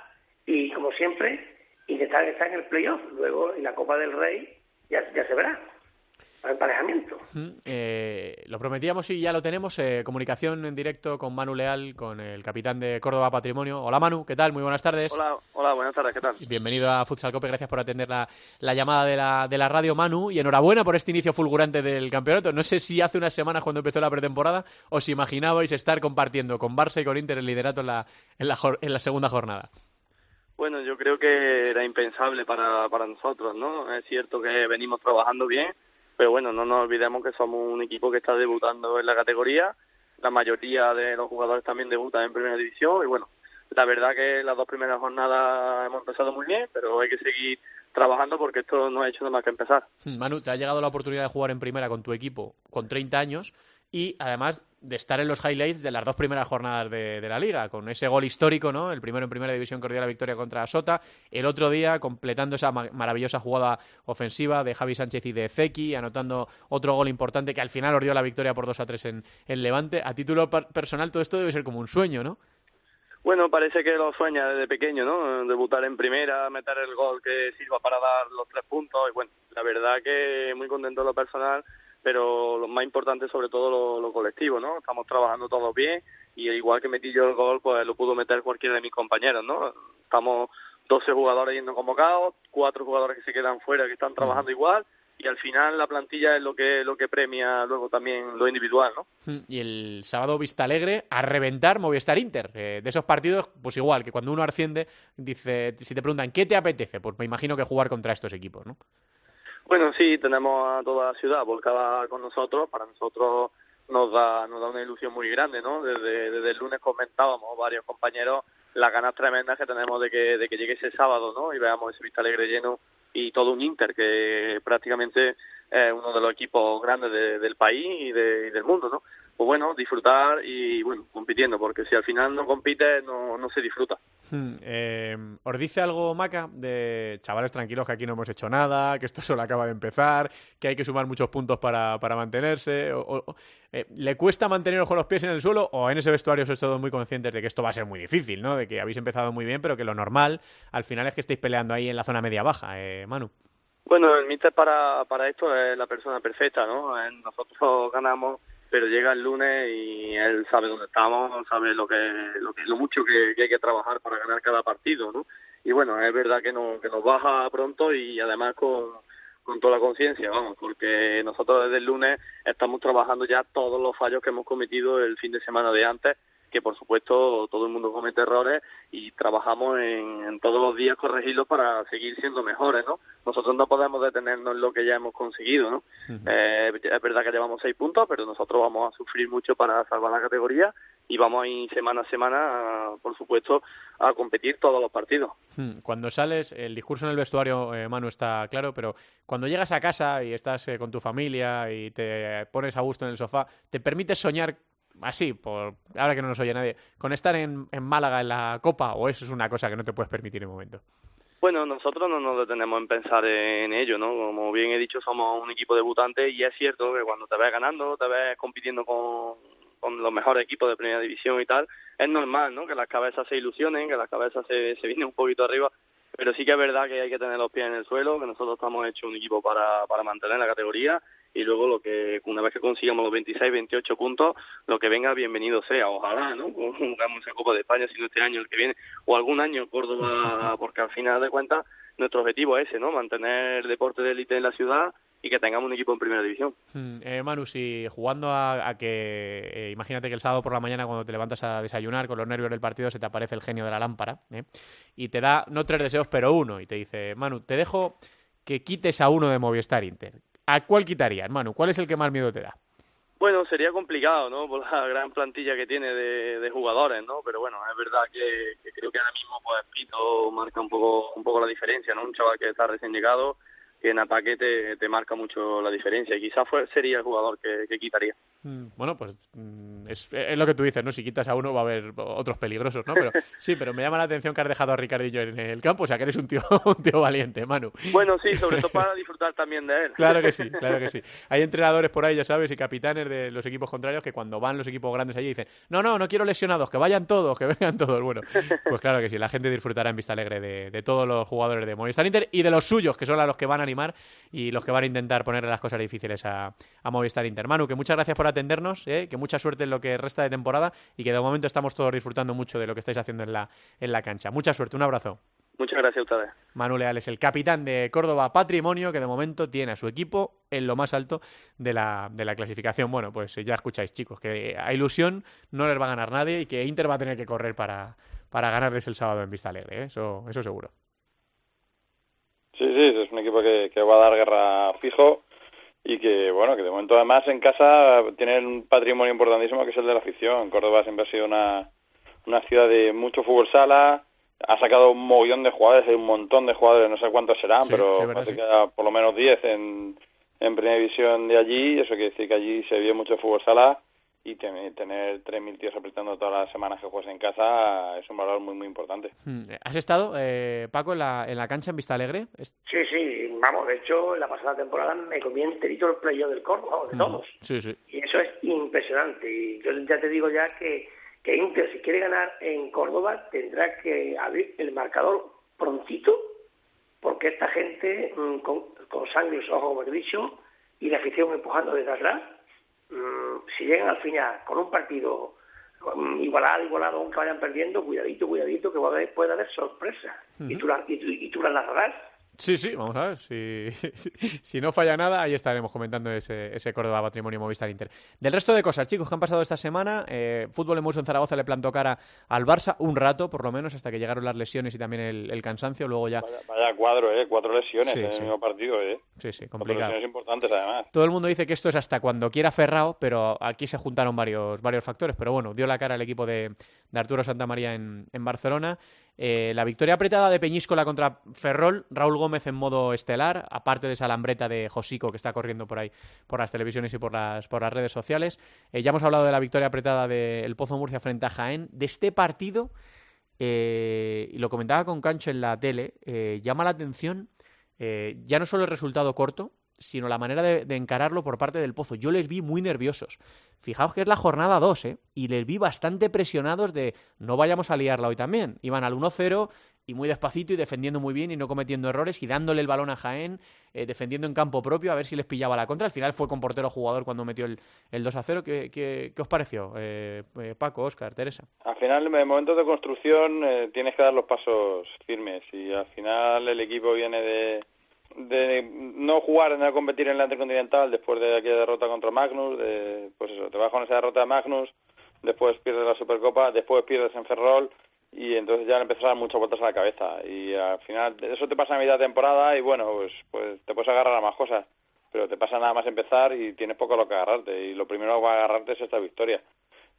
y, como siempre, intentar estar en el playoff. Luego, en la Copa del Rey, ya, ya se verá. El emparejamiento. Mm, eh, lo prometíamos y ya lo tenemos. eh, comunicación en directo con Manu Leal, con el capitán de Córdoba Patrimonio. Hola Manu, ¿qué tal? Muy buenas tardes. Hola, hola, buenas tardes, ¿qué tal? Bienvenido a Futsal Cope, gracias por atender la, la llamada de la, de la radio Manu y enhorabuena por este inicio fulgurante del campeonato. No sé si hace unas semanas cuando empezó la pretemporada os imaginabais estar compartiendo con Barça y con Inter el liderato en la, en la, en la segunda jornada. Bueno, yo creo que era impensable para, para nosotros, ¿no? Es cierto que venimos trabajando bien, pero bueno, no nos olvidemos que somos un equipo que está debutando en la categoría. La mayoría de los jugadores también debutan en primera división y bueno, la verdad que las dos primeras jornadas hemos empezado muy bien, pero hay que seguir trabajando porque esto no ha hecho nada más que empezar. Manu, te ha llegado la oportunidad de jugar en primera con tu equipo con 30 años y además de estar en los highlights de las dos primeras jornadas de, de la liga, con ese gol histórico, ¿no? El primero en primera división que dio la victoria contra Sota, el otro día completando esa ma- maravillosa jugada ofensiva de Javi Sánchez y de Zeki, anotando otro gol importante que al final os dio la victoria por 2 a 3 en, en Levante. A título per- personal todo esto debe ser como un sueño, ¿no? Bueno, parece que lo sueña desde pequeño, ¿no? Debutar en primera, meter el gol que sirva para dar los tres puntos. Y bueno, la verdad que muy contento en lo personal, pero lo más importante sobre todo lo, lo colectivo, ¿no? Estamos trabajando todos bien y igual que metí yo el gol, pues lo pudo meter cualquiera de mis compañeros, ¿no? Estamos 12 jugadores yendo convocados, cuatro jugadores que se quedan fuera que están trabajando igual y al final la plantilla es lo que lo que premia luego también lo individual, ¿no? Hmm, Y el sábado Vista Alegre a reventar Movistar Inter. Eh, de esos partidos, pues igual, que cuando uno asciende, dice, si te preguntan, ¿qué te apetece? Pues me imagino que jugar contra estos equipos, ¿no? Bueno, sí, tenemos a toda la ciudad volcada con nosotros. Para nosotros nos da nos da una ilusión muy grande, ¿no? Desde, desde el lunes comentábamos varios compañeros las ganas tremendas que tenemos de que, de que llegue ese sábado, ¿no? Y veamos ese Vista Alegre lleno y todo un Inter que prácticamente es uno de los equipos grandes de- del país y, de- y del mundo, ¿no? Pues bueno, disfrutar y bueno, compitiendo, porque si al final no compites no, no se disfruta. Hmm, eh, ¿Os dice algo, Maca, de chavales tranquilos que aquí no hemos hecho nada, que esto solo acaba de empezar, que hay que sumar muchos puntos para, para mantenerse? O, o- eh, ¿Le cuesta manteneros con los pies en el suelo o en ese vestuario sois todos muy conscientes de que esto va a ser muy difícil, ¿no? De que habéis empezado muy bien, pero que lo normal al final es que estéis peleando ahí en la zona media-baja, eh, Manu? Bueno, el míster para, para esto es la persona perfecta, ¿no? Eh, Nosotros ganamos, pero llega el lunes y él sabe dónde estamos, sabe lo que, lo, que, lo mucho que, que hay que trabajar para ganar cada partido, ¿no? Y bueno, es verdad que, no, que nos baja pronto y además con, con toda la conciencia, vamos, porque nosotros desde el lunes estamos trabajando ya todos los fallos que hemos cometido el fin de semana de antes, que por supuesto todo el mundo comete errores y trabajamos en, en todos los días corregirlos para seguir siendo mejores, ¿no? Nosotros no podemos detenernos en lo que ya hemos conseguido, ¿no? Eh, es verdad que llevamos seis puntos, pero nosotros vamos a sufrir mucho para salvar la categoría y vamos a ir semana a semana, por supuesto, a competir todos los partidos. Hmm, Cuando sales, el discurso en el vestuario, eh, Manu, está claro, pero cuando llegas a casa y estás eh, con tu familia y te pones a gusto en el sofá, ¿te permites soñar así, por ahora que no nos oye nadie, con estar en, Málaga en la Copa o eso es una cosa que no te puedes permitir en un momento? Bueno, nosotros no nos detenemos en pensar en ello, ¿no? Como bien he dicho, somos un equipo debutante y es cierto que cuando te ves ganando, te ves compitiendo con, con los mejores equipos de primera división y tal, es normal, ¿no? Que las cabezas se ilusionen, que las cabezas se, se vienen un poquito arriba, pero sí que es verdad que hay que tener los pies en el suelo, que nosotros estamos hechos un equipo para, para mantener la categoría y luego lo que una vez que consigamos los 26, 28 puntos, lo que venga bienvenido sea, ojalá, ¿no? Jugamos esa Copa de España, si no este año, el que viene, o algún año Córdoba, porque al final de cuentas nuestro objetivo es ese, ¿no? Mantener el deporte de élite en la ciudad y que tengamos un equipo en primera división. Hmm, eh, Manu, si jugando a, a que, eh, imagínate que el sábado por la mañana cuando te levantas a desayunar con los nervios del partido se te aparece el genio de la lámpara ¿eh? y te da no tres deseos pero uno y te dice, Manu, te dejo que quites a uno de Movistar Inter. ¿A cuál quitarías, Manu? ¿Cuál es el que más miedo te da? Bueno, sería complicado, ¿no? Por la gran plantilla que tiene de, jugadores, ¿no? Pero bueno, es verdad que, creo que ahora mismo pues Pito marca un poco un poco la diferencia, ¿no? Un chaval que está recién llegado, que en ataque te, marca mucho la diferencia y quizás fue, sería el jugador que quitaría. Mm, Bueno, pues mm, es, es lo que tú dices, ¿no? Si quitas a uno va a haber otros peligrosos, ¿no? Pero sí, pero me llama la atención que has dejado a Ricardillo en el campo, o sea que eres un tío, un tío valiente, Manu. Bueno, sí, sobre todo para disfrutar también de él. Claro que sí, claro que sí. Hay entrenadores por ahí, ya sabes, y capitanes de los equipos contrarios que cuando van los equipos grandes allí dicen, no, no, no quiero lesionados, que vayan todos, que vengan todos. Bueno, pues claro que sí, la gente disfrutará en Vista Alegre de, de todos los jugadores de Movistar Inter y de los suyos, que son a los que van a animar y los que van a intentar ponerle las cosas difíciles a, a Movistar Inter. Manu, que muchas gracias por atendernos, ¿eh? que mucha suerte en lo que resta de temporada y que de momento estamos todos disfrutando mucho de lo que estáis haciendo en la, en la cancha. Mucha suerte, un abrazo. Muchas gracias a ustedes. Manu Leal es el capitán de Córdoba Patrimonio, que de momento tiene a su equipo en lo más alto de la, de la clasificación. Bueno, pues ya escucháis, chicos, que a ilusión no les va a ganar nadie y que Inter va a tener que correr para, para ganarles el sábado en Vista Alegre, ¿eh? eso, eso seguro. Sí, sí, es un equipo que, que va a dar guerra fijo y que, bueno, que de momento además en casa tienen un patrimonio importantísimo que es el de la afición. Córdoba siempre ha sido una, una ciudad de mucho fútbol sala, ha sacado un mogollón de jugadores, hay un montón de jugadores, no sé cuántos serán, Sí, pero sí, verdad, sí. por lo menos 10 en, en primera división de allí, eso quiere decir que allí se vive mucho fútbol sala y ten- tener 3.000 tíos apretando todas las semanas que juegas en casa es un valor muy, muy importante. Hmm, ¿Has estado, eh, Paco, en la, en la cancha en Vista Alegre? Sí, sí, vamos, de hecho, en la pasada temporada me comí enterito el playo del Córdoba, vamos, de todos. Sí, sí. Y eso es impresionante. Y yo ya te digo ya que, que Inter, si quiere ganar en Córdoba, tendrá que abrir el marcador prontito, porque esta gente, mm, con, con sangre y los ojos, como he dicho, y la afición empujando desde atrás, mm, si llegan al final con un partido mm, igualado, igualado, aunque vayan perdiendo, cuidadito, cuidadito, que haber- puede haber sorpresas. y, tú la- y, tú- y tú las narrarás. Sí, sí, vamos a ver. Si, si no falla nada, ahí estaremos comentando ese, ese Córdoba Patrimonio Movistar Inter. Del resto de cosas, chicos, que han pasado esta semana, eh, Fútbol Emotion en Zaragoza le plantó cara al Barça un rato, por lo menos, hasta que llegaron las lesiones y también el, el cansancio. Luego ya. Vaya, vaya cuadro, ¿eh? Cuatro lesiones Sí, en el sí. mismo partido, ¿eh? Sí, sí, complicado. lesiones importantes, además. Todo el mundo dice que esto es hasta cuando quiera Ferrao, pero aquí se juntaron varios, varios factores. Pero bueno, dio la cara el equipo de, de Arturo Santamaría en, en Barcelona. Eh, la victoria apretada de Peñíscola contra Ferrol, Raúl Gómez en modo estelar, aparte de esa lambreta de Josico que está corriendo por ahí por las televisiones y por las, por las redes sociales. Eh, ya hemos hablado de la victoria apretada del Pozo Murcia frente a Jaén. De este partido, eh, y lo comentaba con Cancho en la tele, eh, llama la atención ya no solo el resultado corto, sino la manera de, encararlo por parte del Pozo. Yo les vi muy nerviosos. Fijaos que es la jornada 2, ¿eh? Y les vi bastante presionados de no vayamos a liarla hoy también. Iban al 1-0 y muy despacito y defendiendo muy bien y no cometiendo errores y dándole el balón a Jaén, eh, defendiendo en campo propio a ver si les pillaba la contra. Al final fue con portero jugador cuando metió el, el 2-0. ¿Qué, qué, qué os pareció, eh, eh, Paco, Oscar, Teresa? Al final, en momentos de construcción, eh, tienes que dar los pasos firmes y al final el equipo viene de, de no jugar, de no competir en la Intercontinental después de aquella derrota contra Magnus, de, pues eso, te vas con esa derrota de Magnus, después pierdes la Supercopa, después pierdes en Ferrol y entonces ya le empezás a dar muchas vueltas a la cabeza y al final eso te pasa a mitad de temporada y bueno, pues, pues te puedes agarrar a más cosas, pero te pasa nada más empezar y tienes poco a lo que agarrarte y lo primero que va a agarrarte es esta victoria.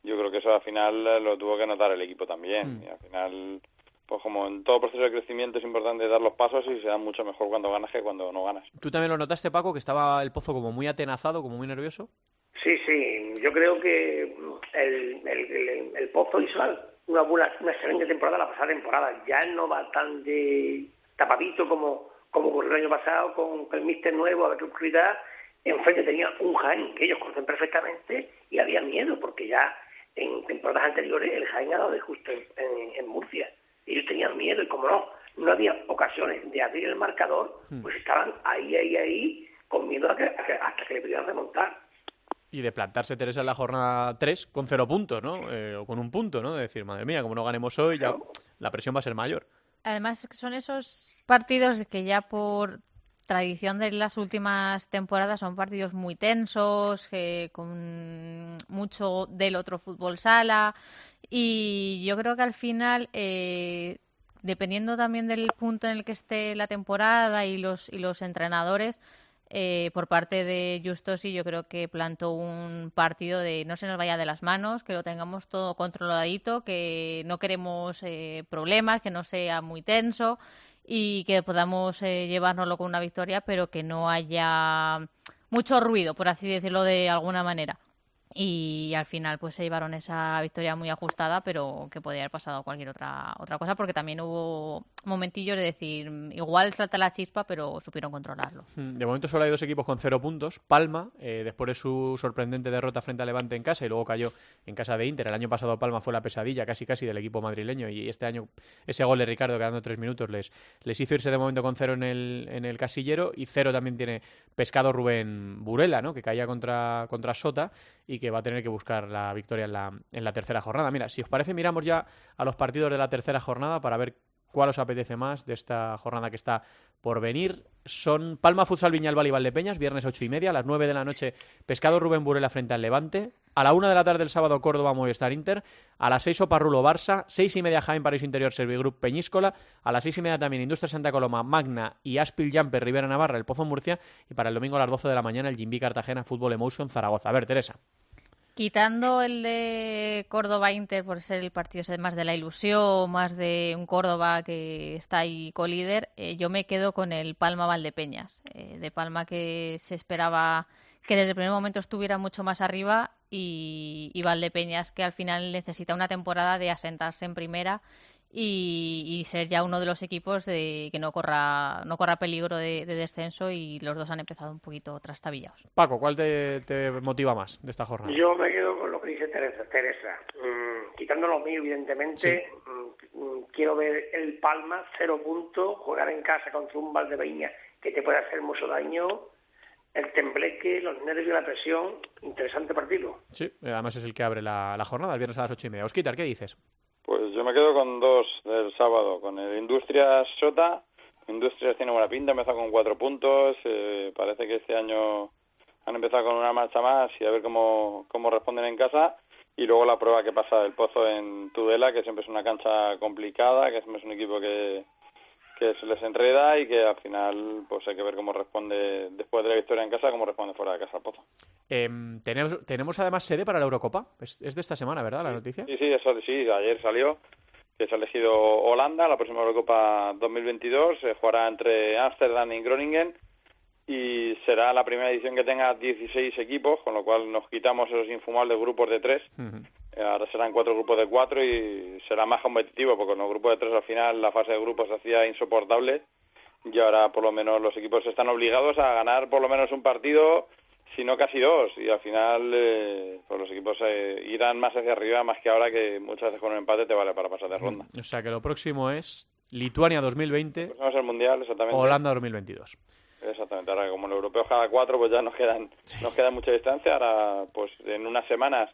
Yo creo que eso al final lo tuvo que notar el equipo también Mm. y al final pues como en todo proceso de crecimiento es importante dar los pasos y se da mucho mejor cuando ganas que cuando no ganas. ¿Tú también lo notaste, Paco, que estaba el Pozo como muy atenazado, como muy nervioso? Sí, sí, yo creo que el, el, el, el Pozo hizo una, buena, una excelente temporada la pasada temporada. Ya no va tan de tapadito como, como ocurrió el año pasado con, el míster nuevo, a ver qué ocurrirá. Enfrente tenía un Jaén que ellos conocen perfectamente y había miedo porque ya en temporadas anteriores el Jaén ha dado de justo en, en, en Murcia. Ellos tenían miedo y como no, no había ocasiones de abrir el marcador, pues estaban ahí, ahí, ahí, con miedo a que, a que- hasta que le pudieran remontar. Y de plantarse Teresa en la jornada 3 con cero puntos, ¿no? Eh, o con un punto, ¿no? De decir, madre mía, como no ganemos hoy, ya la presión va a ser mayor. Además, son esos partidos que ya por tradición de las últimas temporadas son partidos muy tensos, eh, con mucho del otro fútbol sala. Y yo creo que al final, eh, dependiendo también del punto en el que esté la temporada y los, y los entrenadores, eh, por parte de Justosi yo creo que plantó un partido de no se nos vaya de las manos, que lo tengamos todo controladito, que no queremos eh, problemas, que no sea muy tenso y que podamos eh, llevárnoslo con una victoria, pero que no haya mucho ruido, por así decirlo de alguna manera. Y al final pues se llevaron esa victoria muy ajustada, pero que podía haber pasado cualquier otra otra cosa, porque también hubo momentillos de decir, igual salta la chispa, pero supieron controlarlo. Mm, De momento solo hay dos equipos con cero puntos. Palma, eh, después de su sorprendente derrota frente a Levante en casa y luego cayó en casa de Inter. El año pasado Palma fue la pesadilla casi casi del equipo madrileño y este año ese gol de Ricardo quedando tres minutos les, les hizo irse de momento con cero en el, en el casillero y cero también tiene pescado Rubén Burela, ¿no? que caía contra, contra Sota y que va a tener que buscar la victoria en la, en la tercera jornada. Mira, si os parece, miramos ya a los partidos de la tercera jornada para ver cuál os apetece más de esta jornada que está por venir. Son Palma Futsal Viñalbal y Valdepeñas, viernes ocho y media, a las 9 de la noche Pescado Rubén Burela frente al Levante, a la una de la tarde el sábado Córdoba Movistar Inter, a las 6 Oparrulo Barça, seis y media Jaén Paraíso Interior Servigroup Peñíscola, a las seis y media también Industria Santa Coloma Magna y Aspil Jumper Rivera Navarra, el Pozo Murcia y para el domingo a las 12 de la mañana el Jimbi Cartagena Fútbol Emotion Zaragoza. A ver, Teresa. Quitando el de Córdoba Inter por ser el partido más de la ilusión, más de un Córdoba que está ahí colíder, eh, yo me quedo con el Palma Valdepeñas. Eh, de Palma que se esperaba que desde el primer momento estuviera mucho más arriba y, y Valdepeñas que al final necesita una temporada de asentarse en primera y, y ser ya uno de los equipos de que no corra no corra peligro de, de descenso y los dos han empezado un poquito trastabillados. Paco, ¿cuál te, te motiva más de esta jornada? Yo me quedo con lo que dice Teresa. Teresa. Mm, quitando lo mío, evidentemente, mm, mm, quiero ver el Palma, cero puntos, jugar en casa contra un Valdepeña que te puede hacer mucho daño, el tembleque, los nervios, la presión. Interesante partido. Sí, además es el que abre la, la jornada, el viernes a las ocho y media. Osquitar, ¿qué dices? Pues yo me quedo con dos del sábado, con el Industrias Sota Industrias tiene buena pinta, empezó con cuatro puntos, eh, parece que este año han empezado con una marcha más y a ver cómo, cómo responden en casa. Y luego la prueba que pasa del Pozo en Tudela, que siempre es una cancha complicada, que siempre es un equipo que, que se les enreda y que al final pues hay que ver cómo responde después de la victoria en casa, cómo responde fuera de casa el Pozo. Em, tenemos, tenemos además sede para la Eurocopa. Es, es de esta semana, ¿verdad? La noticia. Sí, sí, eso sí, ayer salió que se ha elegido Holanda, la próxima Eurocopa 2022, se jugará entre Ámsterdam y Groningen y será la primera edición que tenga 16 equipos, con lo cual nos quitamos esos infumables grupos de tres. Eh, Ahora serán cuatro grupos de cuatro y será más competitivo, porque con los grupos de tres al final la fase de grupos se hacía insoportable y ahora por lo menos los equipos están obligados a ganar por lo menos un partido, si no casi dos, y al final eh, pues los equipos eh, irán más hacia arriba, más que ahora que muchas veces con un empate te vale para pasar de ronda. O sea que lo próximo es Lituania 2020, Pues al Mundial, exactamente. Holanda 2022. Exactamente, ahora como el europeo cada cuatro, pues ya nos quedan, nos queda mucha distancia. Ahora, pues en unas semanas,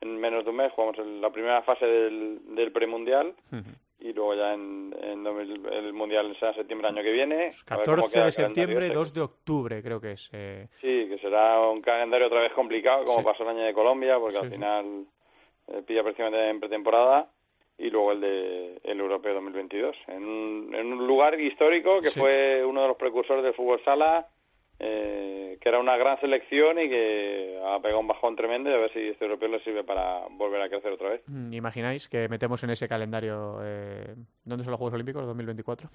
en menos de un mes, jugamos el- la primera fase del, del premundial y luego ya en, en 2000 el mundial será en septiembre año que viene. A ver cómo 14 queda de septiembre, este. 2 de octubre, creo que es. eh, Sí, que será un calendario otra vez complicado, como Sí. pasó el año de Colombia, porque Sí, al sí. final eh, pilla precisamente en pretemporada y luego el de el europeo 2022 en un, en un lugar histórico que Sí. fue uno de los precursores del fútbol sala eh, que era una gran selección y que ha pegado un bajón tremendo a ver si este europeo le sirve para volver a crecer otra vez mm, ¿Imagináis que metemos en ese calendario. Eh, ¿Dónde son los Juegos Olímpicos? 2024.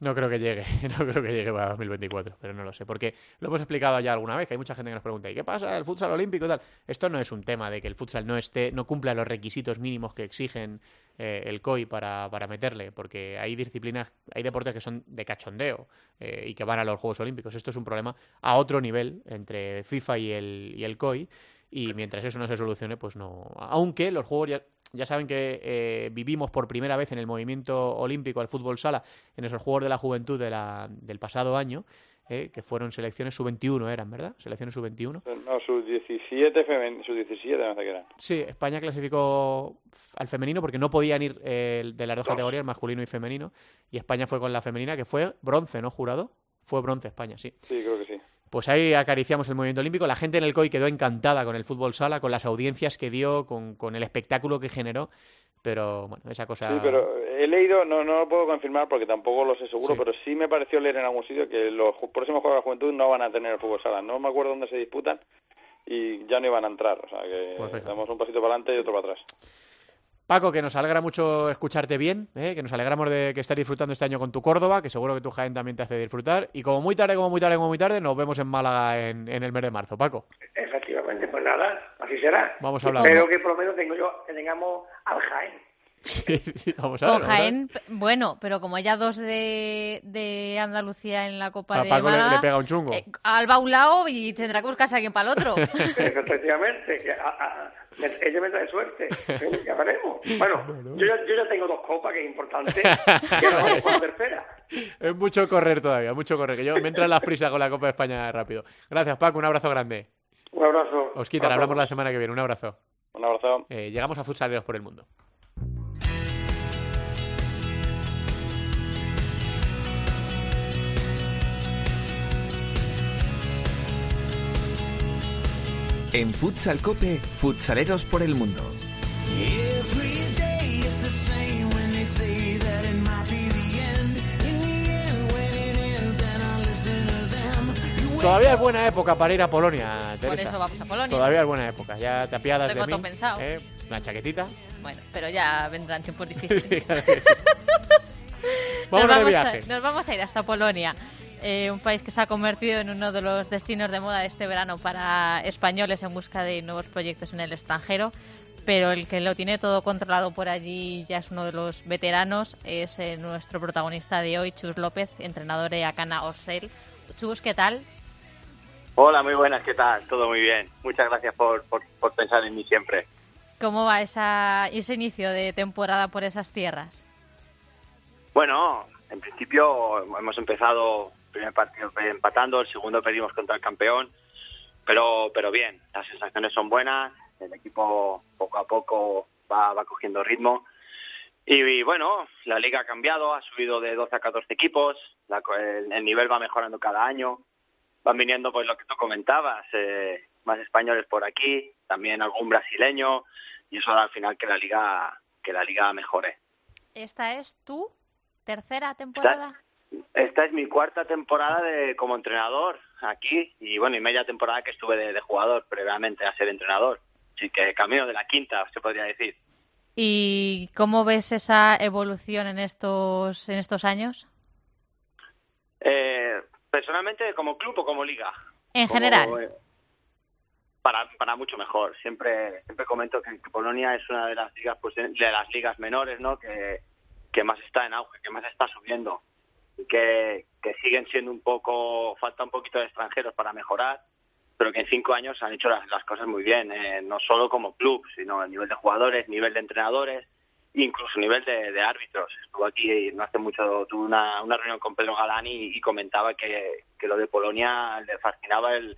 No creo que llegue, no creo que llegue para 2024, pero no lo sé, porque lo hemos explicado ya alguna vez, hay mucha gente que nos pregunta, ¿y qué pasa el futsal olímpico y tal? Esto no es un tema de que el futsal no esté, no cumpla los requisitos mínimos que exigen eh, el COI para, para meterle, porque hay disciplinas, hay deportes que son de cachondeo eh, y que van a los Juegos Olímpicos. Esto es un problema a otro nivel entre FIFA y el, y el COI, y mientras eso no se solucione, pues no. Aunque los juegos ya, ya saben que eh, vivimos por primera vez en el movimiento olímpico al fútbol sala, en esos Juegos de la Juventud de la- del pasado año, eh, que fueron selecciones sub-21, eran, ¿verdad? Selecciones sub-21. no sus 17 femen sus 17 me parece que eran Sí, España clasificó al femenino porque no podían ir eh, de las dos categorías, masculino y femenino, y España fue con la femenina, que fue bronce, ¿no, jurado? Fue bronce España, sí. sí creo que sí Pues ahí acariciamos el movimiento olímpico. La gente en el COI quedó encantada con el fútbol sala, con las audiencias que dio, con, con el espectáculo que generó. Pero bueno, esa cosa. Sí, pero he leído, no, no lo puedo confirmar porque tampoco lo sé seguro, Sí. pero sí me pareció leer en algún sitio que los próximos Juegos de la Juventud no van a tener el fútbol sala. No me acuerdo dónde se disputan y ya no iban a entrar. O sea que Pues damos un pasito para adelante y otro para atrás. Paco, que nos alegra mucho escucharte bien, ¿eh? que nos alegramos de que estés disfrutando este año con tu Córdoba, que seguro que tu Jaén también te hace disfrutar. Y como muy tarde, como muy tarde, como muy tarde, nos vemos en Málaga en, en el mes de marzo. Paco, Efectivamente, pues nada, así será. Vamos a hablar. Espero que por lo menos tengo yo, que tengamos al Jaén. sí, sí, vamos a Con ver. ver. Jaén, bueno, pero como haya dos de, de Andalucía en la Copa A de Paco le, Málaga, le pega un chungo. eh, Alba a un lado y tendrá que buscarse a alguien para el otro. Efectivamente, que a- a- me- ella me trae suerte. Ya veremos. Bueno, yo ya, yo ya tengo dos copas, que es importante. Que no vamos por la tercera. Es mucho correr todavía, mucho correr. Que yo me entran las prisas con la Copa de España rápido. Gracias, Paco. Un abrazo grande. Un abrazo. Os quitan, hablamos la semana que viene. Un abrazo. Un abrazo. Eh, llegamos a Futsaleros por el Mundo. En Futsal Cope, futsaleros por el mundo. Todavía es buena época para ir a Polonia, Por Teresa. eso vamos a Polonia. Todavía es buena época. Ya te apiadas Tengo de todo mí. pensado. ¿eh? Una chaquetita. Bueno, pero ya vendrán tiempos difíciles. sí. nos, Vámonos de vamos viaje. A, nos vamos a ir hasta Polonia, eh, un país que se ha convertido en uno de los destinos de moda de este verano para españoles en busca de nuevos proyectos en el extranjero. Pero el que lo tiene todo controlado por allí ya es uno de los veteranos, es eh, nuestro protagonista de hoy, Chus López, entrenador de Akana Orsel. Chus, ¿qué tal? Hola, muy buenas, ¿qué tal? Todo muy bien. Muchas gracias por, por, por pensar en mí siempre. ¿Cómo va esa, ese inicio de temporada por esas tierras? Bueno, en principio hemos empezado primer partido empatando, el segundo perdimos contra el campeón, pero, pero bien, las sensaciones son buenas, el equipo poco a poco va, va cogiendo ritmo Y, y, bueno, la liga ha cambiado, ha subido de 12 a 14 equipos, la, el, el, nivel va mejorando cada año, van viniendo pues lo que tú comentabas, eh, más españoles por aquí, también algún brasileño, y eso hará al final que la liga que la liga mejore. ¿Esta es tu tercera temporada? Esta, es mi cuarta temporada de como entrenador aquí y bueno, y media temporada que estuve de, de jugador previamente a ser entrenador. Así que camino de la quinta, se podría decir. ¿Y cómo ves esa evolución en estos, en estos años? Eh, personalmente, como club o como liga. En como, general. eh, para, para mucho mejor. Siempre siempre comento que, Polonia es una de las ligas pues de las ligas menores, ¿no? Que, que más está en auge, que más está subiendo que, que siguen siendo un poco falta un poquito de extranjeros para mejorar pero que en cinco años han hecho las, cosas muy bien, eh, no solo como club, sino a nivel de jugadores, nivel de entrenadores, incluso nivel de, árbitros. Estuvo aquí no hace mucho, tuve una, una reunión con Pedro Galán y, comentaba que, que, lo de Polonia le fascinaba el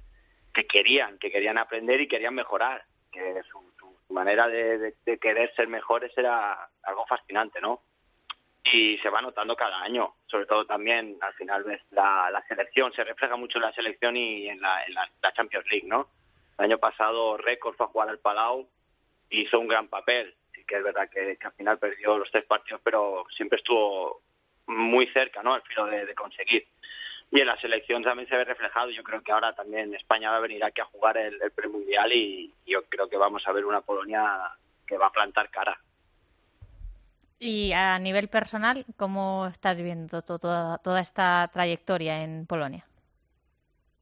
que querían, que querían aprender y querían mejorar, que su, manera de querer ser mejores era algo fascinante, ¿no? Y se va notando cada año. Sobre todo también, al final la, selección, se refleja mucho en la selección y en la, en la, Champions League, ¿no? El año pasado récord fue a jugar al Palau y hizo un gran papel. Sí que es verdad que, al final perdió los tres partidos, pero siempre estuvo muy cerca, ¿no? Al filo de, de conseguir. Y en la selección también se ve reflejado. Yo creo que ahora también España va a venir aquí a jugar el, el premundial y yo creo que vamos a ver una Polonia que va a plantar cara. Y a nivel personal, ¿cómo estás viviendo toda, toda esta trayectoria en Polonia?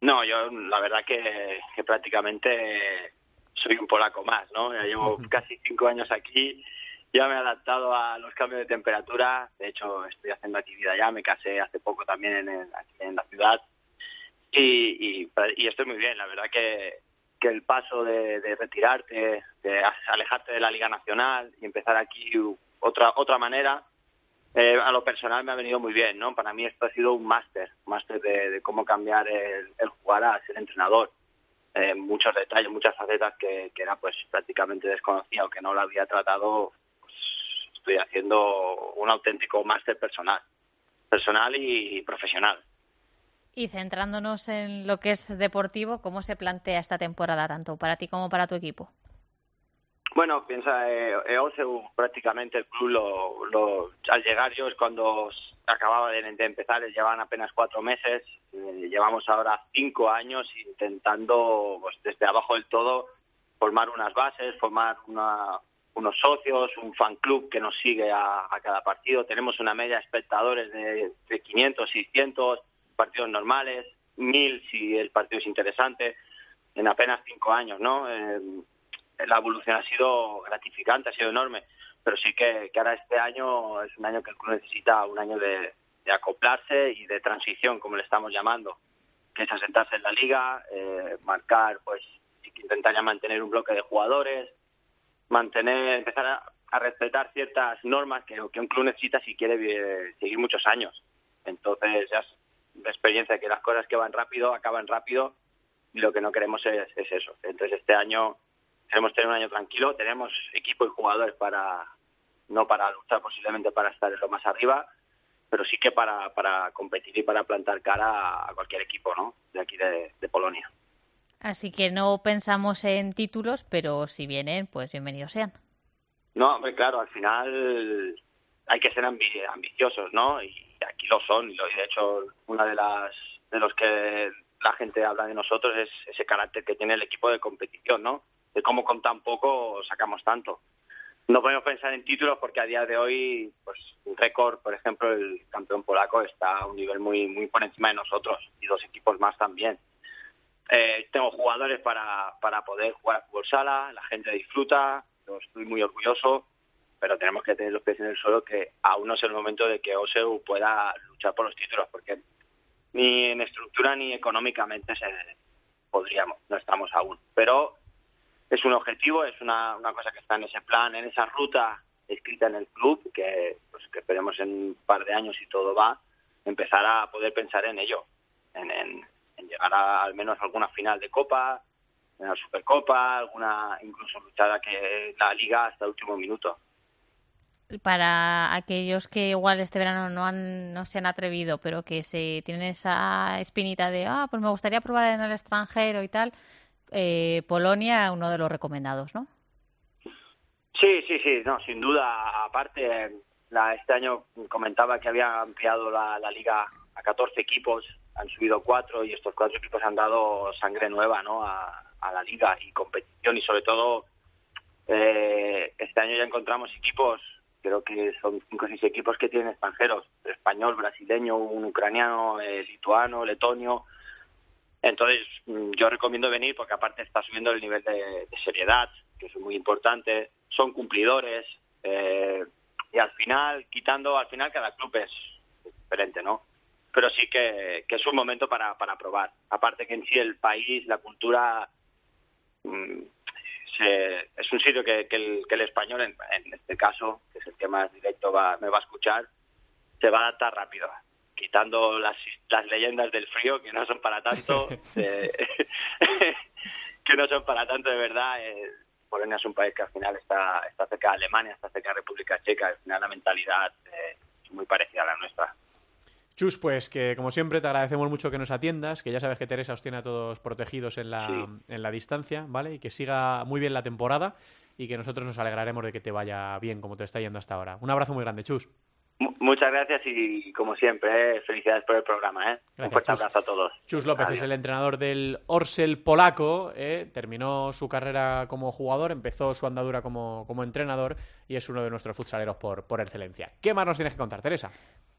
No, yo la verdad que, que prácticamente soy un polaco más, ¿no? Ya llevo casi cinco años aquí, ya me he adaptado a los cambios de temperatura, de hecho estoy haciendo actividad ya, me casé hace poco también en, el, en la ciudad y, y, y, estoy muy bien, la verdad que, que el paso de, de retirarte, de alejarte de la Liga Nacional y empezar aquí otra otra manera. Eh, a lo personal me ha venido muy bien no para mí esto ha sido un máster máster de, cómo cambiar el, el, jugar a ser entrenador. Eh, muchos detalles muchas facetas que, que, era pues prácticamente desconocida o que no lo había tratado pues, estoy haciendo un auténtico máster personal personal y profesional. Y centrándonos en lo que es deportivo, ¿cómo se plantea esta temporada tanto para ti como para tu equipo? Bueno, piensa, eh, EOSEU prácticamente el club lo, lo, al llegar yo es cuando acababa de, de empezar, llevaban apenas cuatro meses, eh, llevamos ahora cinco años intentando pues, desde abajo del todo formar unas bases, formar una, unos socios, un fan club que nos sigue a, a cada partido, tenemos una media de espectadores de, de 500, 600 partidos normales, mil si el partido es interesante, en apenas cinco años, ¿no? Eh, la evolución ha sido gratificante, ha sido enorme, pero sí que, ahora este año es un año que el club necesita un año de, de acoplarse y de transición, como le estamos llamando, que es asentarse en la liga, eh, marcar, pues, intentar ya mantener un bloque de jugadores, mantener, empezar a, a respetar ciertas normas que, un club necesita si quiere eh, seguir muchos años. Entonces, ya es de experiencia que las cosas que van rápido acaban rápido y lo que no queremos es, es eso. Entonces, este año queremos tener un año tranquilo, tenemos equipo y jugadores para, no para luchar posiblemente para estar en lo más arriba, pero sí que para, para competir y para plantar cara a cualquier equipo ¿no? de aquí de, de Polonia. Así que no pensamos en títulos, pero si vienen, pues bienvenidos sean. No, hombre, claro, al final hay que ser ambi ambiciosos, ¿no? Y aquí lo son, y de hecho, una de las de los que la gente habla de nosotros es ese carácter que tiene el equipo de competición, ¿no? De cómo con tan poco sacamos tanto. No podemos pensar en títulos porque a día de hoy, pues, un récord, por ejemplo, el campeón polaco está a un nivel muy muy por encima de nosotros y dos equipos más también. Eh, tengo jugadores para, para poder jugar a fútbol sala, la gente disfruta, yo estoy muy orgulloso, pero tenemos que tener los pies en el suelo que aún no es el momento de que OSEU pueda luchar por los títulos, porque ni en estructura ni económicamente se podríamos, no estamos aún. Pero es un objetivo, es una, una cosa que está en ese plan, en esa ruta escrita en el club, que, pues, que esperemos en un par de años, si todo va, empezar a poder pensar en ello, en, en, llegar a al menos a alguna final de Copa, en la Supercopa, alguna incluso luchar a que la Liga hasta el último minuto. para aquellos que igual este verano no han, no se han atrevido, pero que se tienen esa espinita de, ah, pues me gustaría probar en el extranjero y tal, eh, Polonia, uno de los recomendados, ¿no? Sí, sí, sí, no, sin duda. Aparte, este año comentaba que había ampliado la, liga a 14 equipos, han subido cuatro y estos cuatro equipos han dado sangre nueva, ¿no? A, a la liga y competición y sobre todo eh, este año ya encontramos equipos, creo que son cinco o seis equipos que tienen extranjeros, español, brasileño, un ucraniano, eh, lituano, letonio. Entonces mm, yo recomiendo venir porque aparte está subiendo el nivel de, seriedad, que es muy importante, son cumplidores eh, y al final, quitando, al final cada club es diferente, ¿no? Pero sí que, es un momento para, para probar. Aparte que en sí el país, la cultura, mm, se- es un sitio que, que el, que el español, en, en este caso, que es el que más directo va, me va a escuchar, se va a adaptar rápido. Quitando las, las leyendas del frío, que no son para tanto, eh, que no son para tanto de verdad. eh, Polonia es un país que al final está, está cerca de Alemania, está cerca de República Checa, al final la mentalidad eh, es muy parecida a la nuestra. Chus, pues que como siempre te agradecemos mucho que nos atiendas, que ya sabes que Teresa os tiene a todos protegidos en la, en la distancia, ¿vale? Y que siga muy bien la temporada y que nosotros nos alegraremos de que te vaya bien como te está yendo hasta ahora. Un abrazo muy grande, Chus. Mu- Muchas gracias y, como siempre, eh, felicidades por el programa. ¿eh? Gracias, Un fuerte Chus. abrazo a todos. Chus López Adiós. es el entrenador del Orsel polaco, ¿eh? terminó su carrera como jugador, empezó su andadura como, como entrenador y es uno de nuestros futsaleros por, por excelencia. ¿Qué más nos tienes que contar, Teresa?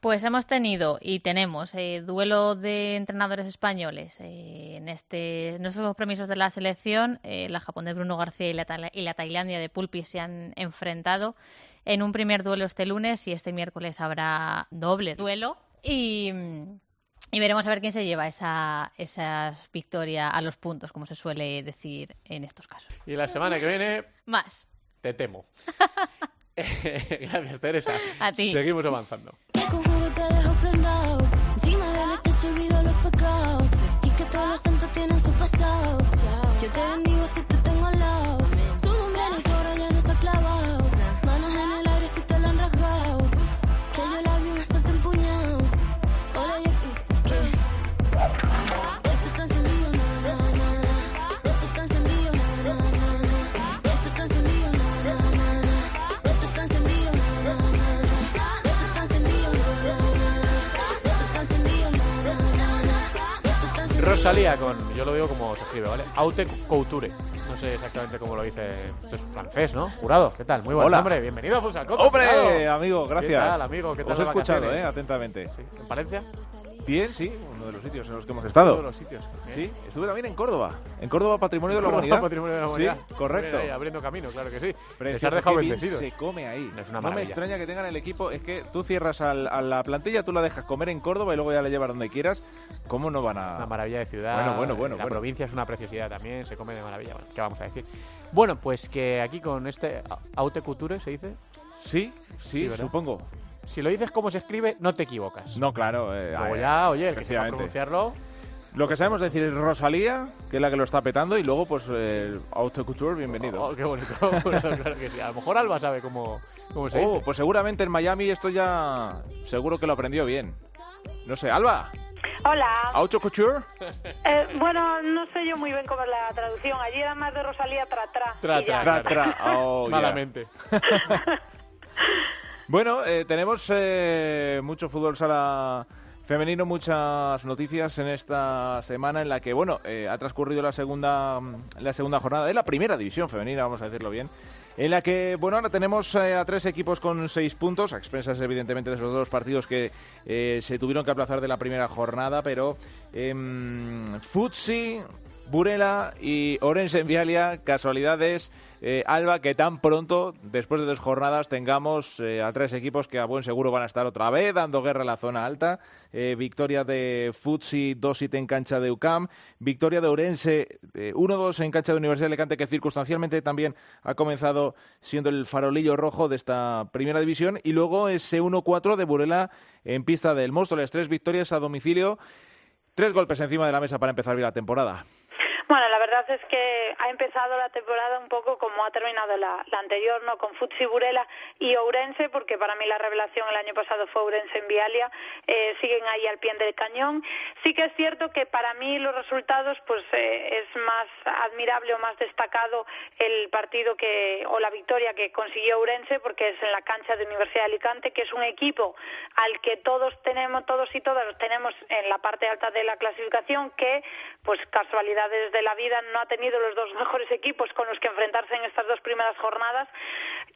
Pues hemos tenido y tenemos eh, duelo de entrenadores españoles eh, en este en estos compromisos de la selección. eh, la Japón de Bruno García y la, y la Tailandia de Pulpi se han enfrentado en un primer duelo este lunes y este miércoles habrá doble duelo y, y veremos a ver quién se lleva esa, esa victoria a los puntos, como se suele decir en estos casos. Y la semana que viene Más. te temo. Gracias, Teresa. A ti. Seguimos avanzando. Prendado. Encima del techo olvido los pecados. Y que todos los santos tienen su pasado. Yo te bendigo si te Rosalía con, yo lo digo como se escribe, ¿vale? Haute Couture. No sé exactamente cómo lo dice. Esto es francés, ¿no? Jurado, ¿qué tal? Muy buen Hola. nombre. Bienvenido a Futsal Cope, ¡Hombre, Jurado. amigo, gracias! ¿Qué tal, amigo? ¿Qué tal Os he las escuchado, vacaciones? eh, atentamente. ¿En Valencia? Bien, sí, uno de los sitios en los que hemos estado. Uno de los sitios. Sí, estuve también en Córdoba. En Córdoba, Patrimonio de la Córdoba, Humanidad. Patrimonio de la Humanidad. Sí, correcto. Ahí, abriendo camino, claro que sí. Les Precioso, has dejado qué bien bendecidos. se come ahí. Es una no me maravilla. extraña que tengan el equipo. Es que tú cierras al- a la plantilla, tú la dejas comer en Córdoba y luego ya la llevas donde quieras. ¿Cómo no van a...? Una maravilla de ciudad. Bueno, bueno, bueno, La bueno. provincia es una preciosidad también, se come de maravilla. Bueno, ¿qué vamos a decir? Bueno, pues que aquí con este Haute Couture se dice. Sí, sí, supongo. Si lo dices como se escribe, no te equivocas. No, claro. eh, Luego ya, oye, el que sepa efectivamente. pronunciarlo. Lo que sabemos decir es Rosalía, que es la que lo está petando, y luego, pues, eh, Auto Couture, bienvenido. Oh, qué bonito. Bueno, claro que sí. A lo mejor Alba sabe cómo, cómo se Oh, dice. pues seguramente en Miami esto ya seguro que lo aprendió bien. No sé, Alba, Hola. Auto Couture. Eh, bueno, no sé yo muy bien cómo es la traducción. Allí era más de Rosalía tra tra. Tra, y ya. tra, Tra, tra. Oh, yeah. Malamente. Bueno, eh, tenemos eh, mucho fútbol sala femenino, muchas noticias en esta semana en la que, bueno, eh, ha transcurrido la segunda, la segunda jornada de la primera división femenina, vamos a decirlo bien, en la que, bueno, ahora tenemos eh, a tres equipos con seis puntos, a expensas evidentemente de esos dos partidos que eh, se tuvieron que aplazar de la primera jornada, pero em, Futsi, Burela y Orense en Vialia, casualidades, eh, Alba, que tan pronto, después de dos jornadas, tengamos eh, a tres equipos que a buen seguro van a estar otra vez dando guerra en la zona alta. Eh, victoria de Futsi 2-7 en cancha de UCAM, victoria de Orense eh, 1-2 en cancha de Universidad de Alicante, que circunstancialmente también ha comenzado siendo el farolillo rojo de esta primera división, y luego ese 1-4 de Burela en pista del Móstoles, tres victorias a domicilio. Tres golpes encima de la mesa para empezar bien la temporada. Bueno, la verdad es que ha empezado la temporada un poco como ha terminado la, la anterior, ¿no? Con Futsi Burela y Ourense, porque para mí la revelación el año pasado fue Ourense en Vialia, eh, siguen ahí al pie del cañón. Sí que es cierto que para mí los resultados, pues eh, es más admirable o más destacado el partido que o la victoria que consiguió Ourense, porque es en la cancha de Universidad de Alicante, que es un equipo al que todos tenemos, todos y todas tenemos en la parte alta de la clasificación, que pues casualidades de la vida no ha tenido los dos mejores equipos con los que enfrentarse en estas dos primeras jornadas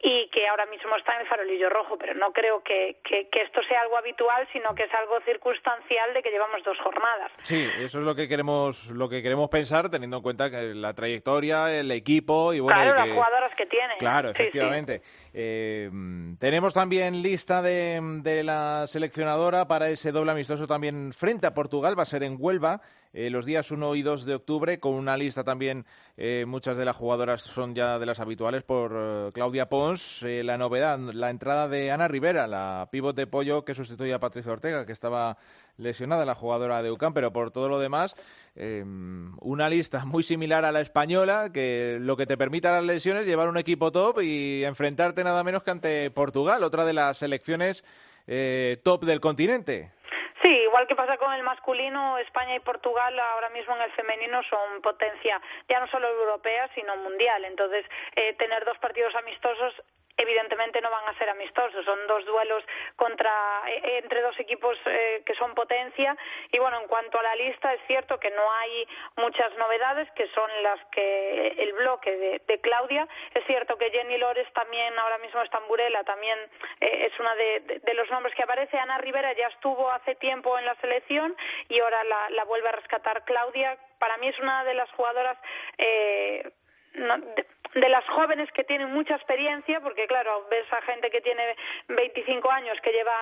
y que ahora mismo está en el farolillo rojo, pero no creo que, que, que esto sea algo habitual, sino que es algo circunstancial de que llevamos dos jornadas. Sí, eso es lo que queremos lo que queremos pensar, teniendo en cuenta que la trayectoria, el equipo y bueno, claro, y las jugadoras que tiene. Claro, Sí, sí. Eh, tenemos también lista de, la seleccionadora para ese doble amistoso también frente a Portugal, va a ser en Huelva. eh, los días 1 y 2 de octubre, con una lista también, eh, muchas de las jugadoras son ya de las habituales por eh, Claudia Pons. La novedad, la entrada de Ana Rivera, la pívot de pollo que sustituye a Patricia Ortega, que estaba lesionada, la jugadora de UCAM, pero por todo lo demás, eh, una lista muy similar a la española, que lo que te permite a las lesiones llevar un equipo top y enfrentarte nada menos que ante Portugal, otra de las selecciones eh, top del continente. Sí, igual que pasa con el masculino, España y Portugal ahora mismo en el femenino son potencia ya no solo europea, sino mundial. Entonces, eh, tener dos partidos amistosos evidentemente no van a ser amistosos, son dos duelos contra eh, entre dos equipos eh, que son potencia. Y bueno, en cuanto a la lista es cierto que no hay muchas novedades que son las que el bloque de, de Claudia, es cierto que Jenny Lores también ahora mismo está en Burela, también eh, es una de, los nombres que aparece, Ana Rivera ya estuvo hace tiempo en la selección y ahora la, la vuelve a rescatar Claudia, para mí es una de las jugadoras eh, no, de las jóvenes que tienen mucha experiencia, porque claro, ves a gente que tiene 25 años, que lleva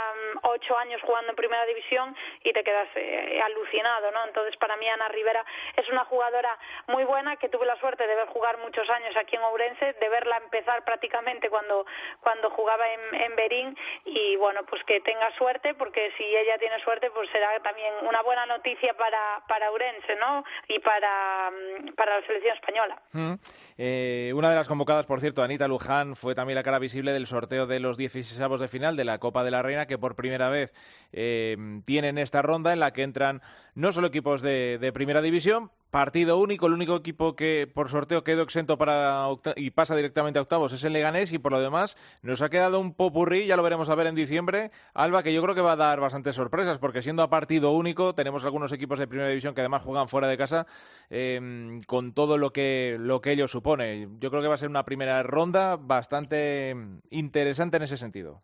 8 años jugando en primera división y te quedas eh, alucinado, ¿no? Entonces, para mí Ana Rivera es una jugadora muy buena que tuve la suerte de ver jugar muchos años aquí en Ourense, de verla empezar prácticamente cuando cuando jugaba en, en Berín y bueno, pues que tenga suerte, porque si ella tiene suerte, pues será también una buena noticia para para Ourense, ¿no? Y para mm, para la selección española. Mm. Eh, una de las convocadas, por cierto, Anita Luján, fue también la cara visible del sorteo de los 16 de final de la Copa de la Reina, que por primera vez eh, tienen esta ronda en la que entran no solo equipos de, primera división, partido único, el único equipo que por sorteo quedó exento para y pasa directamente a octavos es el Leganés y por lo demás nos ha quedado un popurrí, ya lo veremos a ver en diciembre, Alba, que yo creo que va a dar bastantes sorpresas porque siendo a partido único tenemos algunos equipos de primera división que además juegan fuera de casa eh, con todo lo que, lo que ello supone. Yo creo que va a ser una primera ronda bastante interesante en ese sentido.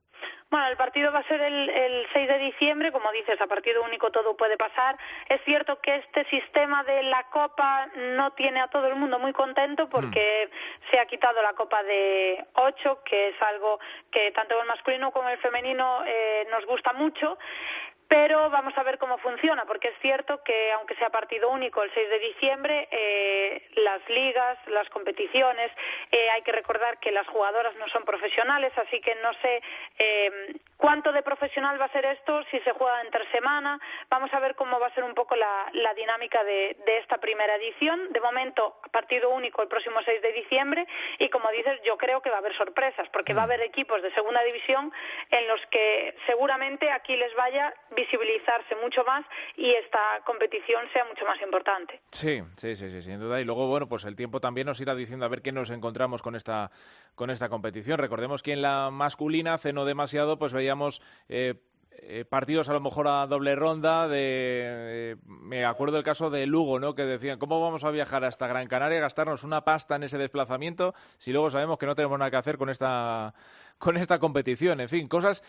Bueno, el partido va a ser el, el 6 de diciembre, como dices, a partido único todo puede pasar. Es cierto que este sistema de la Copa no tiene a todo el mundo muy contento porque se ha quitado la Copa de 8, que es algo que tanto el masculino como el femenino eh, nos gusta mucho. Pero vamos a ver cómo funciona, porque es cierto que aunque sea partido único el 6 de diciembre, eh, las ligas, las competiciones, eh, hay que recordar que las jugadoras no son profesionales, así que no sé eh, cuánto de profesional va a ser esto, si se juega entre semana. Vamos a ver cómo va a ser un poco la, la dinámica de, de esta primera edición. De momento, partido único el próximo 6 de diciembre y como dices, yo creo que va a haber sorpresas, porque va a haber equipos de segunda división en los que seguramente aquí les vaya visibilizarse mucho más y esta competición sea mucho más importante. Sí, sí, sí, sí, sin duda. Y luego, bueno, pues el tiempo también nos irá diciendo a ver qué nos encontramos con esta, con esta competición. Recordemos que en la masculina, hace no demasiado, pues veíamos eh, eh, partidos a lo mejor a doble ronda. De, eh, me acuerdo el caso de Lugo, ¿no? Que decían, ¿cómo vamos a viajar hasta Gran Canaria, gastarnos una pasta en ese desplazamiento si luego sabemos que no tenemos nada que hacer con esta, con esta competición? En fin, cosas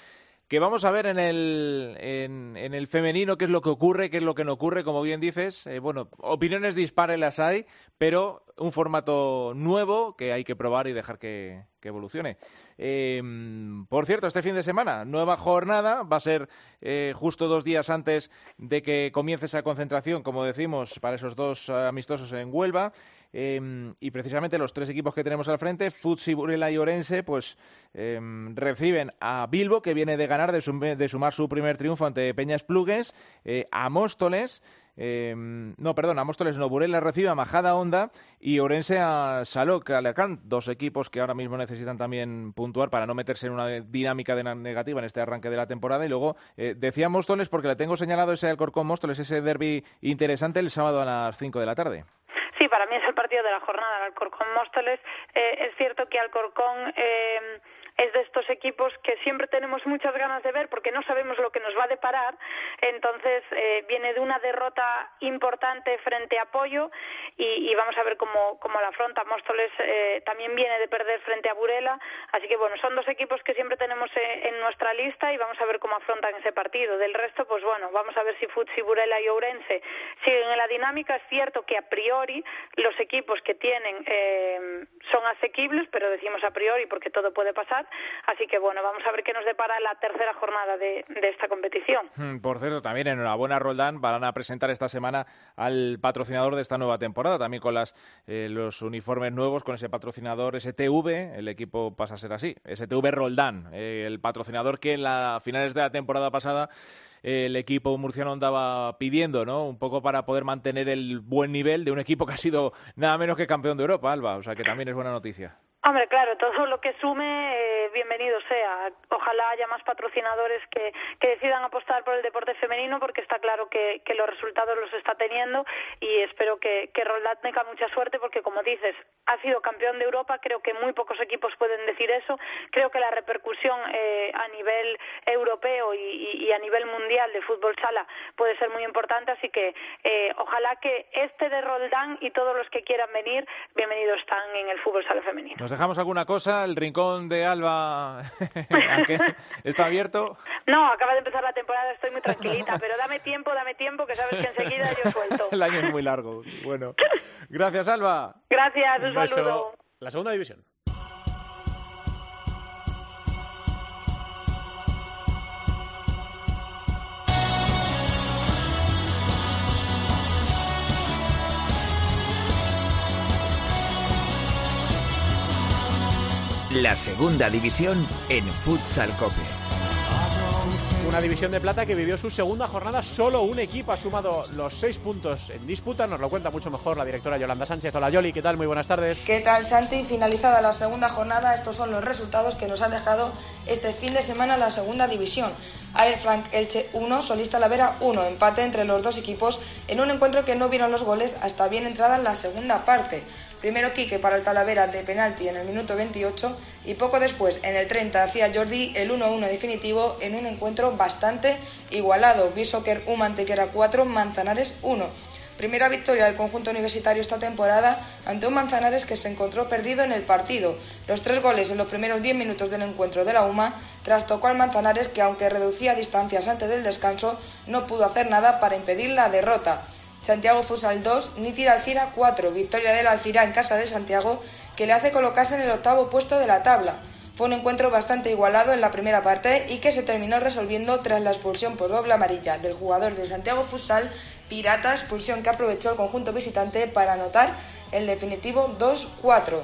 que vamos a ver en el, en, el femenino qué es lo que ocurre, qué es lo que no ocurre, como bien dices. Eh, bueno, opiniones dispares las hay, pero un formato nuevo que hay que probar y dejar que, que evolucione. Eh, por cierto, este fin de semana, nueva jornada, va a ser eh, justo dos días antes de que comience esa concentración, como decimos, para esos dos eh, amistosos en Huelva. Eh, y precisamente los tres equipos que tenemos al frente, Futsi, Burela y Orense, pues eh, reciben a Bilbo, que viene de ganar, de, sum- de sumar su primer triunfo ante Peñas Plugues, eh, a Móstoles, eh, no, perdón, a Móstoles no, Burela recibe a Majada Honda y Orense a Salok Alacant, dos equipos que ahora mismo necesitan también puntuar para no meterse en una dinámica negativa en este arranque de la temporada. Y luego eh, decía Móstoles, porque le tengo señalado ese Alcorcón Móstoles, ese derby interesante el sábado a las 5 de la tarde. Sí, para mí es el partido de la jornada, el Alcorcón Móstoles. Eh, es cierto que Alcorcón eh, es de estos equipos que siempre tenemos muchas ganas de ver porque no sabemos lo que nos va a deparar. Entonces eh, viene de una derrota importante frente a Pollo y, vamos a ver cómo, la afronta. Móstoles eh, también viene de perder frente a Burela, así que bueno, son dos equipos que siempre tenemos eh, en nuestra lista y vamos a ver cómo afrontan ese partido. Del resto, pues bueno, vamos a ver si Futsi, Burela y Ourense siguen en la dinámica. Es cierto que a priori los equipos que tienen eh, son asequibles, pero decimos a priori porque todo puede pasar. Así que bueno, vamos a ver qué nos depara la tercera jornada de, esta competición. Mm, Por cierto, también enhorabuena Roldán, van a presentar esta semana al patrocinador de esta nueva temporada, también con las, eh, los uniformes nuevos, con ese patrocinador STV, el equipo pasa a ser así, STV Roldán, eh, el patrocinador que en las finales de la temporada pasada el equipo murciano andaba pidiendo, ¿no? Un poco para poder mantener el buen nivel de un equipo que ha sido nada menos que campeón de Europa, Alba, o sea que también es buena noticia. Hombre, claro, todo lo que sume, eh, bienvenido sea. Ojalá haya más patrocinadores que, que decidan apostar por el deporte femenino porque está claro que, que los resultados los está teniendo y espero que, que Roldán tenga mucha suerte porque, como dices, ha sido campeón de Europa, creo que muy pocos equipos pueden decir eso. Creo que la repercusión eh, a nivel europeo y, y, a nivel mundial de fútbol sala puede ser muy importante, así que eh, ojalá que este de Roldán y todos los que quieran venir, bienvenidos están en el fútbol sala femenino. ¿Nos dejamos alguna cosa? ¿El rincón de Alba está abierto? No, acaba de empezar la temporada, estoy muy tranquilita, pero dame tiempo, dame tiempo, que sabes que enseguida yo suelto. El año es muy largo. Bueno, gracias Alba. Gracias, un, Un saludo. La segunda división. La segunda división en Futsal Cope. Una división de plata que vivió su segunda jornada. Solo un equipo ha sumado los seis puntos en disputa. Nos lo cuenta mucho mejor la directora Yolanda Sánchez. Hola Yoli, ¿qué tal? Muy buenas tardes. ¿Qué tal, Santi? Finalizada la segunda jornada, estos son los resultados que nos ha dejado este fin de semana la segunda división. Air Frank Elche 1, Solista Lavera 1, empate entre los dos equipos en un encuentro que no vieron los goles hasta bien entrada en la segunda parte. Primero Quique para el Talavera de penalti en el minuto 28 y poco después, en el 30, hacía Jordi el 1-1 definitivo en un encuentro bastante igualado. Bishoker 1, Mantequera 4, Manzanares 1. Primera victoria del conjunto universitario esta temporada ante un Manzanares que se encontró perdido en el partido. Los tres goles en los primeros 10 minutos del encuentro de la UMA trastocó al Manzanares que aunque reducía distancias antes del descanso no pudo hacer nada para impedir la derrota. Santiago Fusal 2, Nítida Alcira 4, victoria del Alcira en casa de Santiago que le hace colocarse en el octavo puesto de la tabla. Fue un encuentro bastante igualado en la primera parte y que se terminó resolviendo tras la expulsión por doble amarilla del jugador de Santiago Futsal Pirata, expulsión que aprovechó el conjunto visitante para anotar el definitivo 2-4.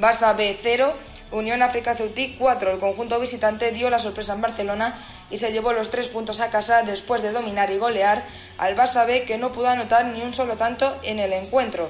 Barça B 0, Unión África Ceutí 4. El conjunto visitante dio la sorpresa en Barcelona y se llevó los tres puntos a casa después de dominar y golear al Barça B que no pudo anotar ni un solo tanto en el encuentro.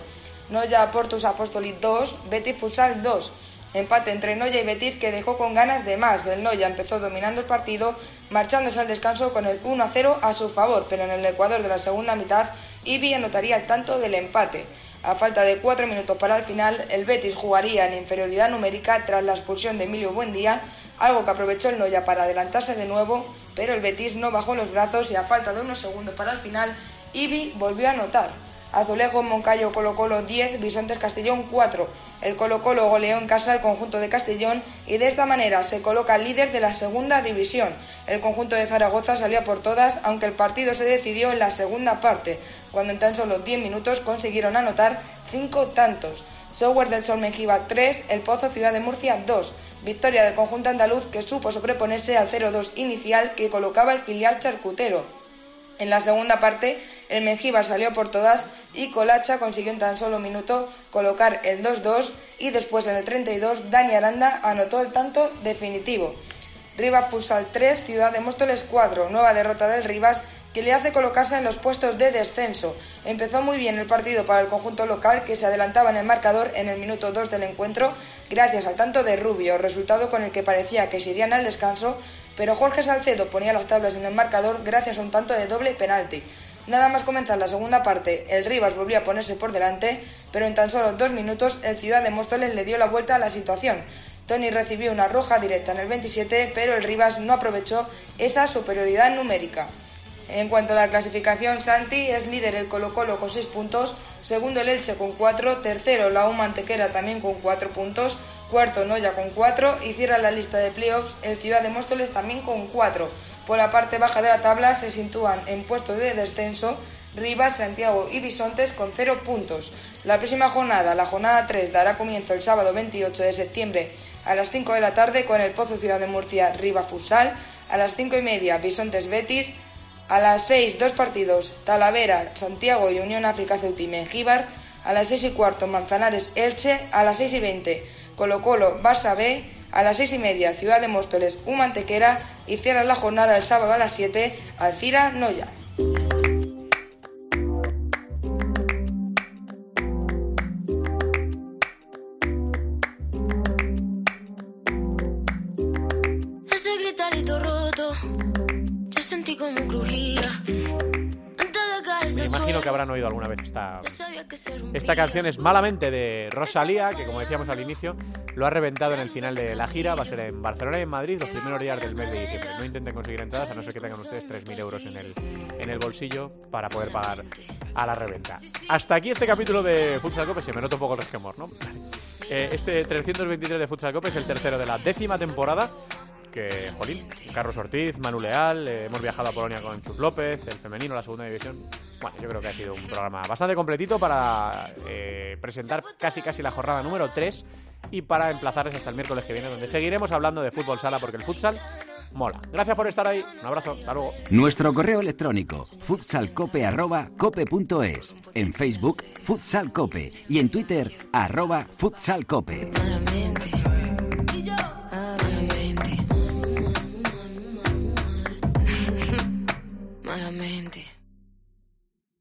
Noya Portus Apostoli 2, Betis Futsal 2. Empate entre Noya y Betis que dejó con ganas de más. El Noya empezó dominando el partido, marchándose al descanso con el 1 0 a su favor, pero en el Ecuador de la segunda mitad, Ibi anotaría el tanto del empate. A falta de cuatro minutos para el final, el Betis jugaría en inferioridad numérica tras la expulsión de Emilio Buendía, algo que aprovechó el Noya para adelantarse de nuevo, pero el Betis no bajó los brazos y a falta de unos segundos para el final, Ibi volvió a anotar. Azulejo, Moncayo, Colo Colo 10, Bisontes Castellón 4. El Colo Colo goleó en casa al conjunto de Castellón y de esta manera se coloca líder de la segunda división. El conjunto de Zaragoza salió por todas, aunque el partido se decidió en la segunda parte, cuando en tan solo 10 minutos consiguieron anotar 5 tantos. Software del Sol Mengiba 3, El Pozo Ciudad de Murcia 2. Victoria del conjunto andaluz que supo sobreponerse al 0-2 inicial que colocaba el filial charcutero. En la segunda parte, el Mengíbar salió por todas y Colacha consiguió en tan solo minuto colocar el 2-2 y después en el 32 Dani Aranda anotó el tanto definitivo. Rivas Futsal 3, Ciudad de Móstoles 4, nueva derrota del Rivas que le hace colocarse en los puestos de descenso. Empezó muy bien el partido para el conjunto local, que se adelantaba en el marcador en el minuto 2 del encuentro, gracias al tanto de Rubio, resultado con el que parecía que se irían al descanso, pero Jorge Salcedo ponía las tablas en el marcador gracias a un tanto de doble penalti. Nada más comenzar la segunda parte, el Rivas volvió a ponerse por delante, pero en tan solo dos minutos el Ciudad de Móstoles le dio la vuelta a la situación. Tony recibió una roja directa en el 27, pero el Rivas no aprovechó esa superioridad numérica. En cuanto a la clasificación, Santi es líder el Colo Colo con 6 puntos, segundo el Elche con 4, tercero la U Mantequera también con 4 puntos, cuarto Noya con 4 y cierra la lista de playoffs el Ciudad de Móstoles también con 4. Por la parte baja de la tabla se sitúan en puestos de descenso Rivas, Santiago y Bisontes con 0 puntos. La próxima jornada, la jornada 3, dará comienzo el sábado 28 de septiembre a las 5 de la tarde con el Pozo Ciudad de Murcia Riva Futsal, a las 5 y media Bisontes Betis, a las 6 dos partidos Talavera, Santiago y Unión África Ceuti Mengíbar, a las 6 y cuarto Manzanares Elche, a las 6 y 20 Colo Colo Barça B, a las 6 y media Ciudad de Móstoles Humantequera y cierra la jornada el sábado a las 7 Alcira Noya. Que habrán oído alguna vez esta, esta canción. Es Malamente de Rosalía, que como decíamos al inicio, lo ha reventado en el final de la gira. Va a ser en Barcelona y en Madrid los primeros días del mes de diciembre. No intenten conseguir entradas, a no ser que tengan ustedes 3.000 euros en el, en el bolsillo para poder pagar a la reventa. Hasta aquí este capítulo de Futsal Cope. Se me nota un poco el resquemor, ¿no? Eh, este 323 de Futsal Cope es el tercero de la décima temporada que, jolín, Carlos Ortiz, Manu Leal, eh, hemos viajado a Polonia con Chus López, el femenino, la segunda división. Bueno, yo creo que ha sido un programa bastante completito para eh, presentar casi casi la jornada número 3 y para emplazarles hasta el miércoles que viene, donde seguiremos hablando de fútbol sala porque el futsal mola. Gracias por estar ahí, un abrazo, hasta luego. Nuestro correo electrónico futsalcope@cope.es, en Facebook Futsal Cope y en Twitter arroba futsalcope.